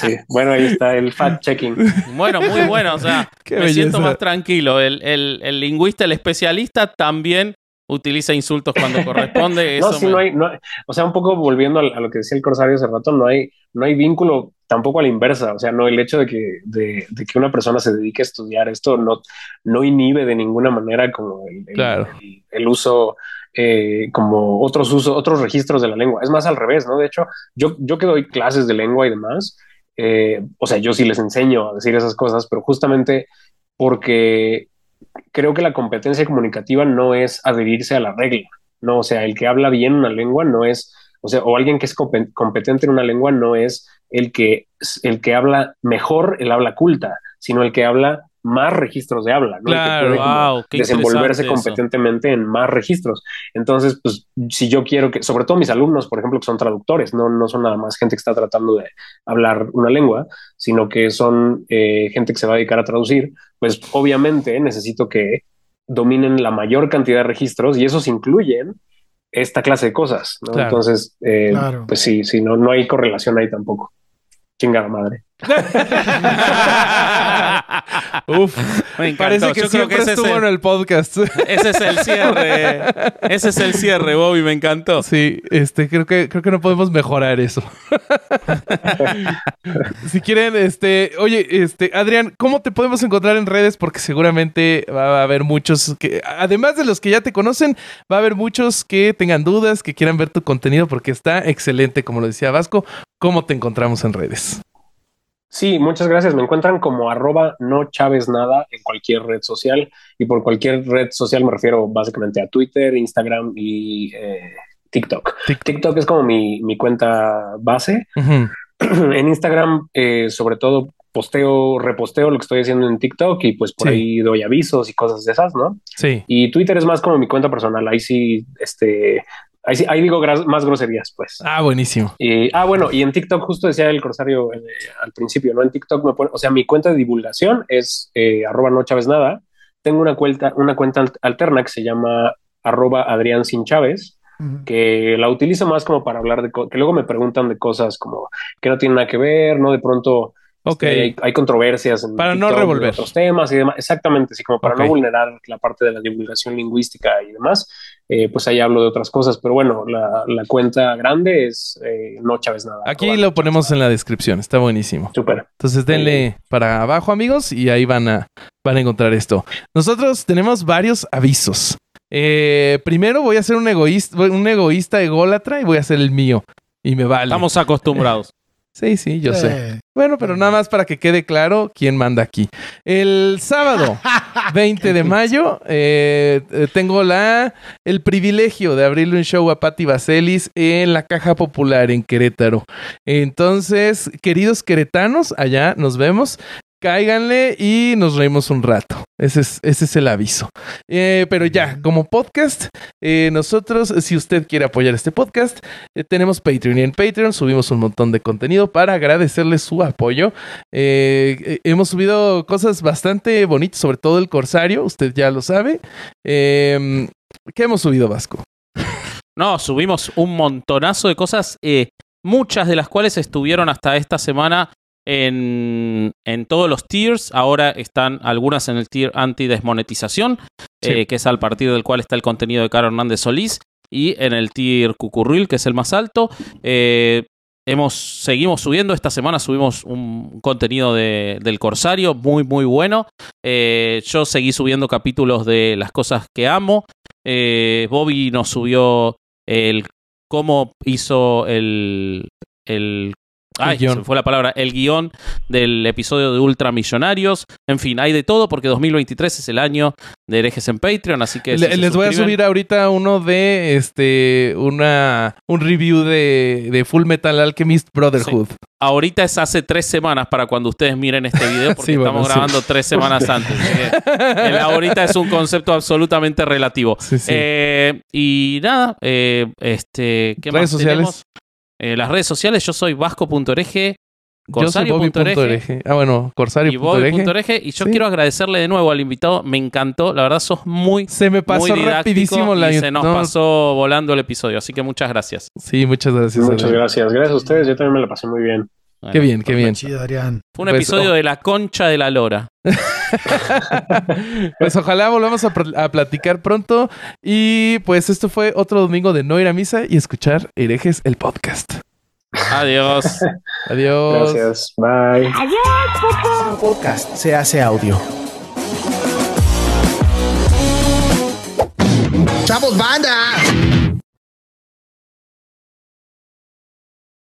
Sí, Bueno, ahí está el fact-checking. Bueno, muy bueno. O sea, Qué me belleza. siento más tranquilo. El, el- el lingüista, el especialista, también utiliza insultos cuando corresponde. No, Eso sí, me- no hay, no o sea, un poco volviendo a, a lo que decía el Corsario hace rato, no hay, no hay vínculo tampoco a la inversa. O sea, no el hecho de que, de, de que una persona se dedique a estudiar esto no, no inhibe de ninguna manera como el, el- Claro. el- el uso, eh, como otros usos, otros registros de la lengua. Es más al revés, ¿no? De hecho, yo, yo que doy clases de lengua y demás, eh, o sea, yo sí les enseño a decir esas cosas, pero justamente porque creo que la competencia comunicativa no es adherirse a la regla, no, o sea, el que habla bien una lengua no es, o sea, o alguien que es compe- competente en una lengua no es el que el que habla mejor el habla culta, sino el que habla más registros de habla, ¿no? Que Claro, puede como wow, qué desenvolverse eso. competentemente en más registros. Entonces, pues, si yo quiero que, sobre todo mis alumnos, por ejemplo, que son traductores, no, no son nada más gente que está tratando de hablar una lengua, sino que son eh, gente que se va a dedicar a traducir, pues obviamente necesito que dominen la mayor cantidad de registros y esos incluyen esta clase de cosas, ¿no? Claro. Entonces, eh, Claro. pues sí, sí, no, no hay correlación ahí tampoco. Chingada madre. Uf, Me encantó. parece que Yo creo siempre que ese es, estuvo en el, el podcast. ese es el cierre. Ese es el cierre, Bobby, me encantó. Sí, este, creo que, creo que no podemos mejorar eso. si quieren, este, oye, este, Adrián, ¿cómo te podemos encontrar en redes? Porque seguramente va a haber muchos que, además de los que ya te conocen, va a haber muchos que tengan dudas, que quieran ver tu contenido, porque está excelente, como lo decía Vasco. ¿Cómo te encontramos en redes? Sí, muchas gracias. Me encuentran como arroba no Chávez nada en cualquier red social y por cualquier red social me refiero básicamente a Twitter, Instagram y eh, TikTok. TikTok. TikTok es como mi, mi cuenta base. En Instagram, eh, sobre todo posteo, reposteo lo que estoy haciendo en TikTok y pues por Sí. ahí doy avisos y cosas de esas, ¿no? Sí. Y Twitter es más como mi cuenta personal. Ahí sí, este, ahí sí, ahí digo más groserías, pues. Ah, buenísimo. Y, ah, bueno, y en TikTok, justo decía el Corsario eh, al principio, ¿no? En TikTok me pone, o sea, mi cuenta de divulgación es eh, arroba no Chávez nada. Tengo una cuenta, una cuenta al- alterna que se llama arroba Adrián Sin Chávez, que la utilizo más como para hablar de, que luego me preguntan de cosas como que no tienen nada que ver, ¿no? De pronto Ok. este, hay, hay controversias en Para no TikTok de revolver. otros temas y demás. Exactamente, así como para no vulnerar la parte de la divulgación lingüística y demás, eh, pues ahí hablo de otras cosas. Pero bueno, la, la cuenta grande es eh, no Chávez nada. Aquí lo ponemos en la descripción. Está buenísimo. Súper. Entonces denle para abajo, amigos, y ahí van a, van a encontrar esto. Nosotros tenemos varios avisos. Eh, primero voy a ser un egoísta, un egoísta ególatra y voy a hacer el mío. Y me vale. Estamos acostumbrados. Sí, sí, yo sé. Bueno, pero nada más para que quede claro quién manda aquí. El sábado 20 de mayo eh, tengo la el privilegio de abrirle un show a Patti Vaselis en la Caja Popular en Querétaro. Entonces, queridos queretanos, allá nos vemos. Cáiganle y nos reímos un rato. Ese es, ese es el aviso. Eh, pero ya, como podcast, eh, nosotros, si usted quiere apoyar este podcast, eh, tenemos Patreon y en Patreon subimos un montón de contenido para agradecerles su apoyo. Hemos subido cosas bastante bonitas, sobre todo el Corsario, usted ya lo sabe. Eh, ¿Qué hemos subido, Vasco? No, subimos un montonazo de cosas, muchas de las cuales estuvieron hasta esta semana en, en todos los tiers. Ahora están algunas en el tier anti-desmonetización, Sí. eh, que es al partir del cual está el contenido de Caro Hernández Solís, y en el tier Cucurruil, que es el más alto. Eh, hemos, seguimos subiendo. Esta semana subimos un contenido de- del Corsario muy, muy bueno. Eh, yo seguí subiendo capítulos de las cosas que amo. Eh, Bobby nos subió el cómo hizo el, el Ay, se fue la palabra. El guion del episodio de Ultramillonarios. En fin, hay de todo porque 2023 es el año de herejes en Patreon, así que... si Le- se les voy a subir ahorita uno de este una un review de, de Full Metal Alchemist Brotherhood. Ahorita es hace tres semanas para cuando ustedes miren este video porque Sí, bueno, estamos sí. grabando tres semanas antes. el ahorita es un concepto absolutamente relativo. Eh, y nada, eh, este, ¿qué Redes más sociales. tenemos? Eh, las redes sociales, yo soy vasco.org corsario.org. Ah, bueno, corsario.org. Y. Y yo Sí. quiero agradecerle de nuevo al invitado. Me encantó. La verdad, sos muy. Se me pasó muy rapidísimo la y se nos no, pasó volando el episodio. Así que muchas gracias. Sí, muchas gracias. Muchas gracias. Gracias a ustedes. Yo también me la pasé muy bien. Bueno, Qué bien, qué bien. Chido, Adrián. Fue un Pues, episodio oh. de la concha de la lora. Pues ojalá volvamos a, pl- a platicar pronto. Y pues esto fue otro domingo de no ir a misa y escuchar herejes el podcast. Adiós. Adiós. Gracias. Bye. Un podcast se hace audio. ¡Chavos, banda!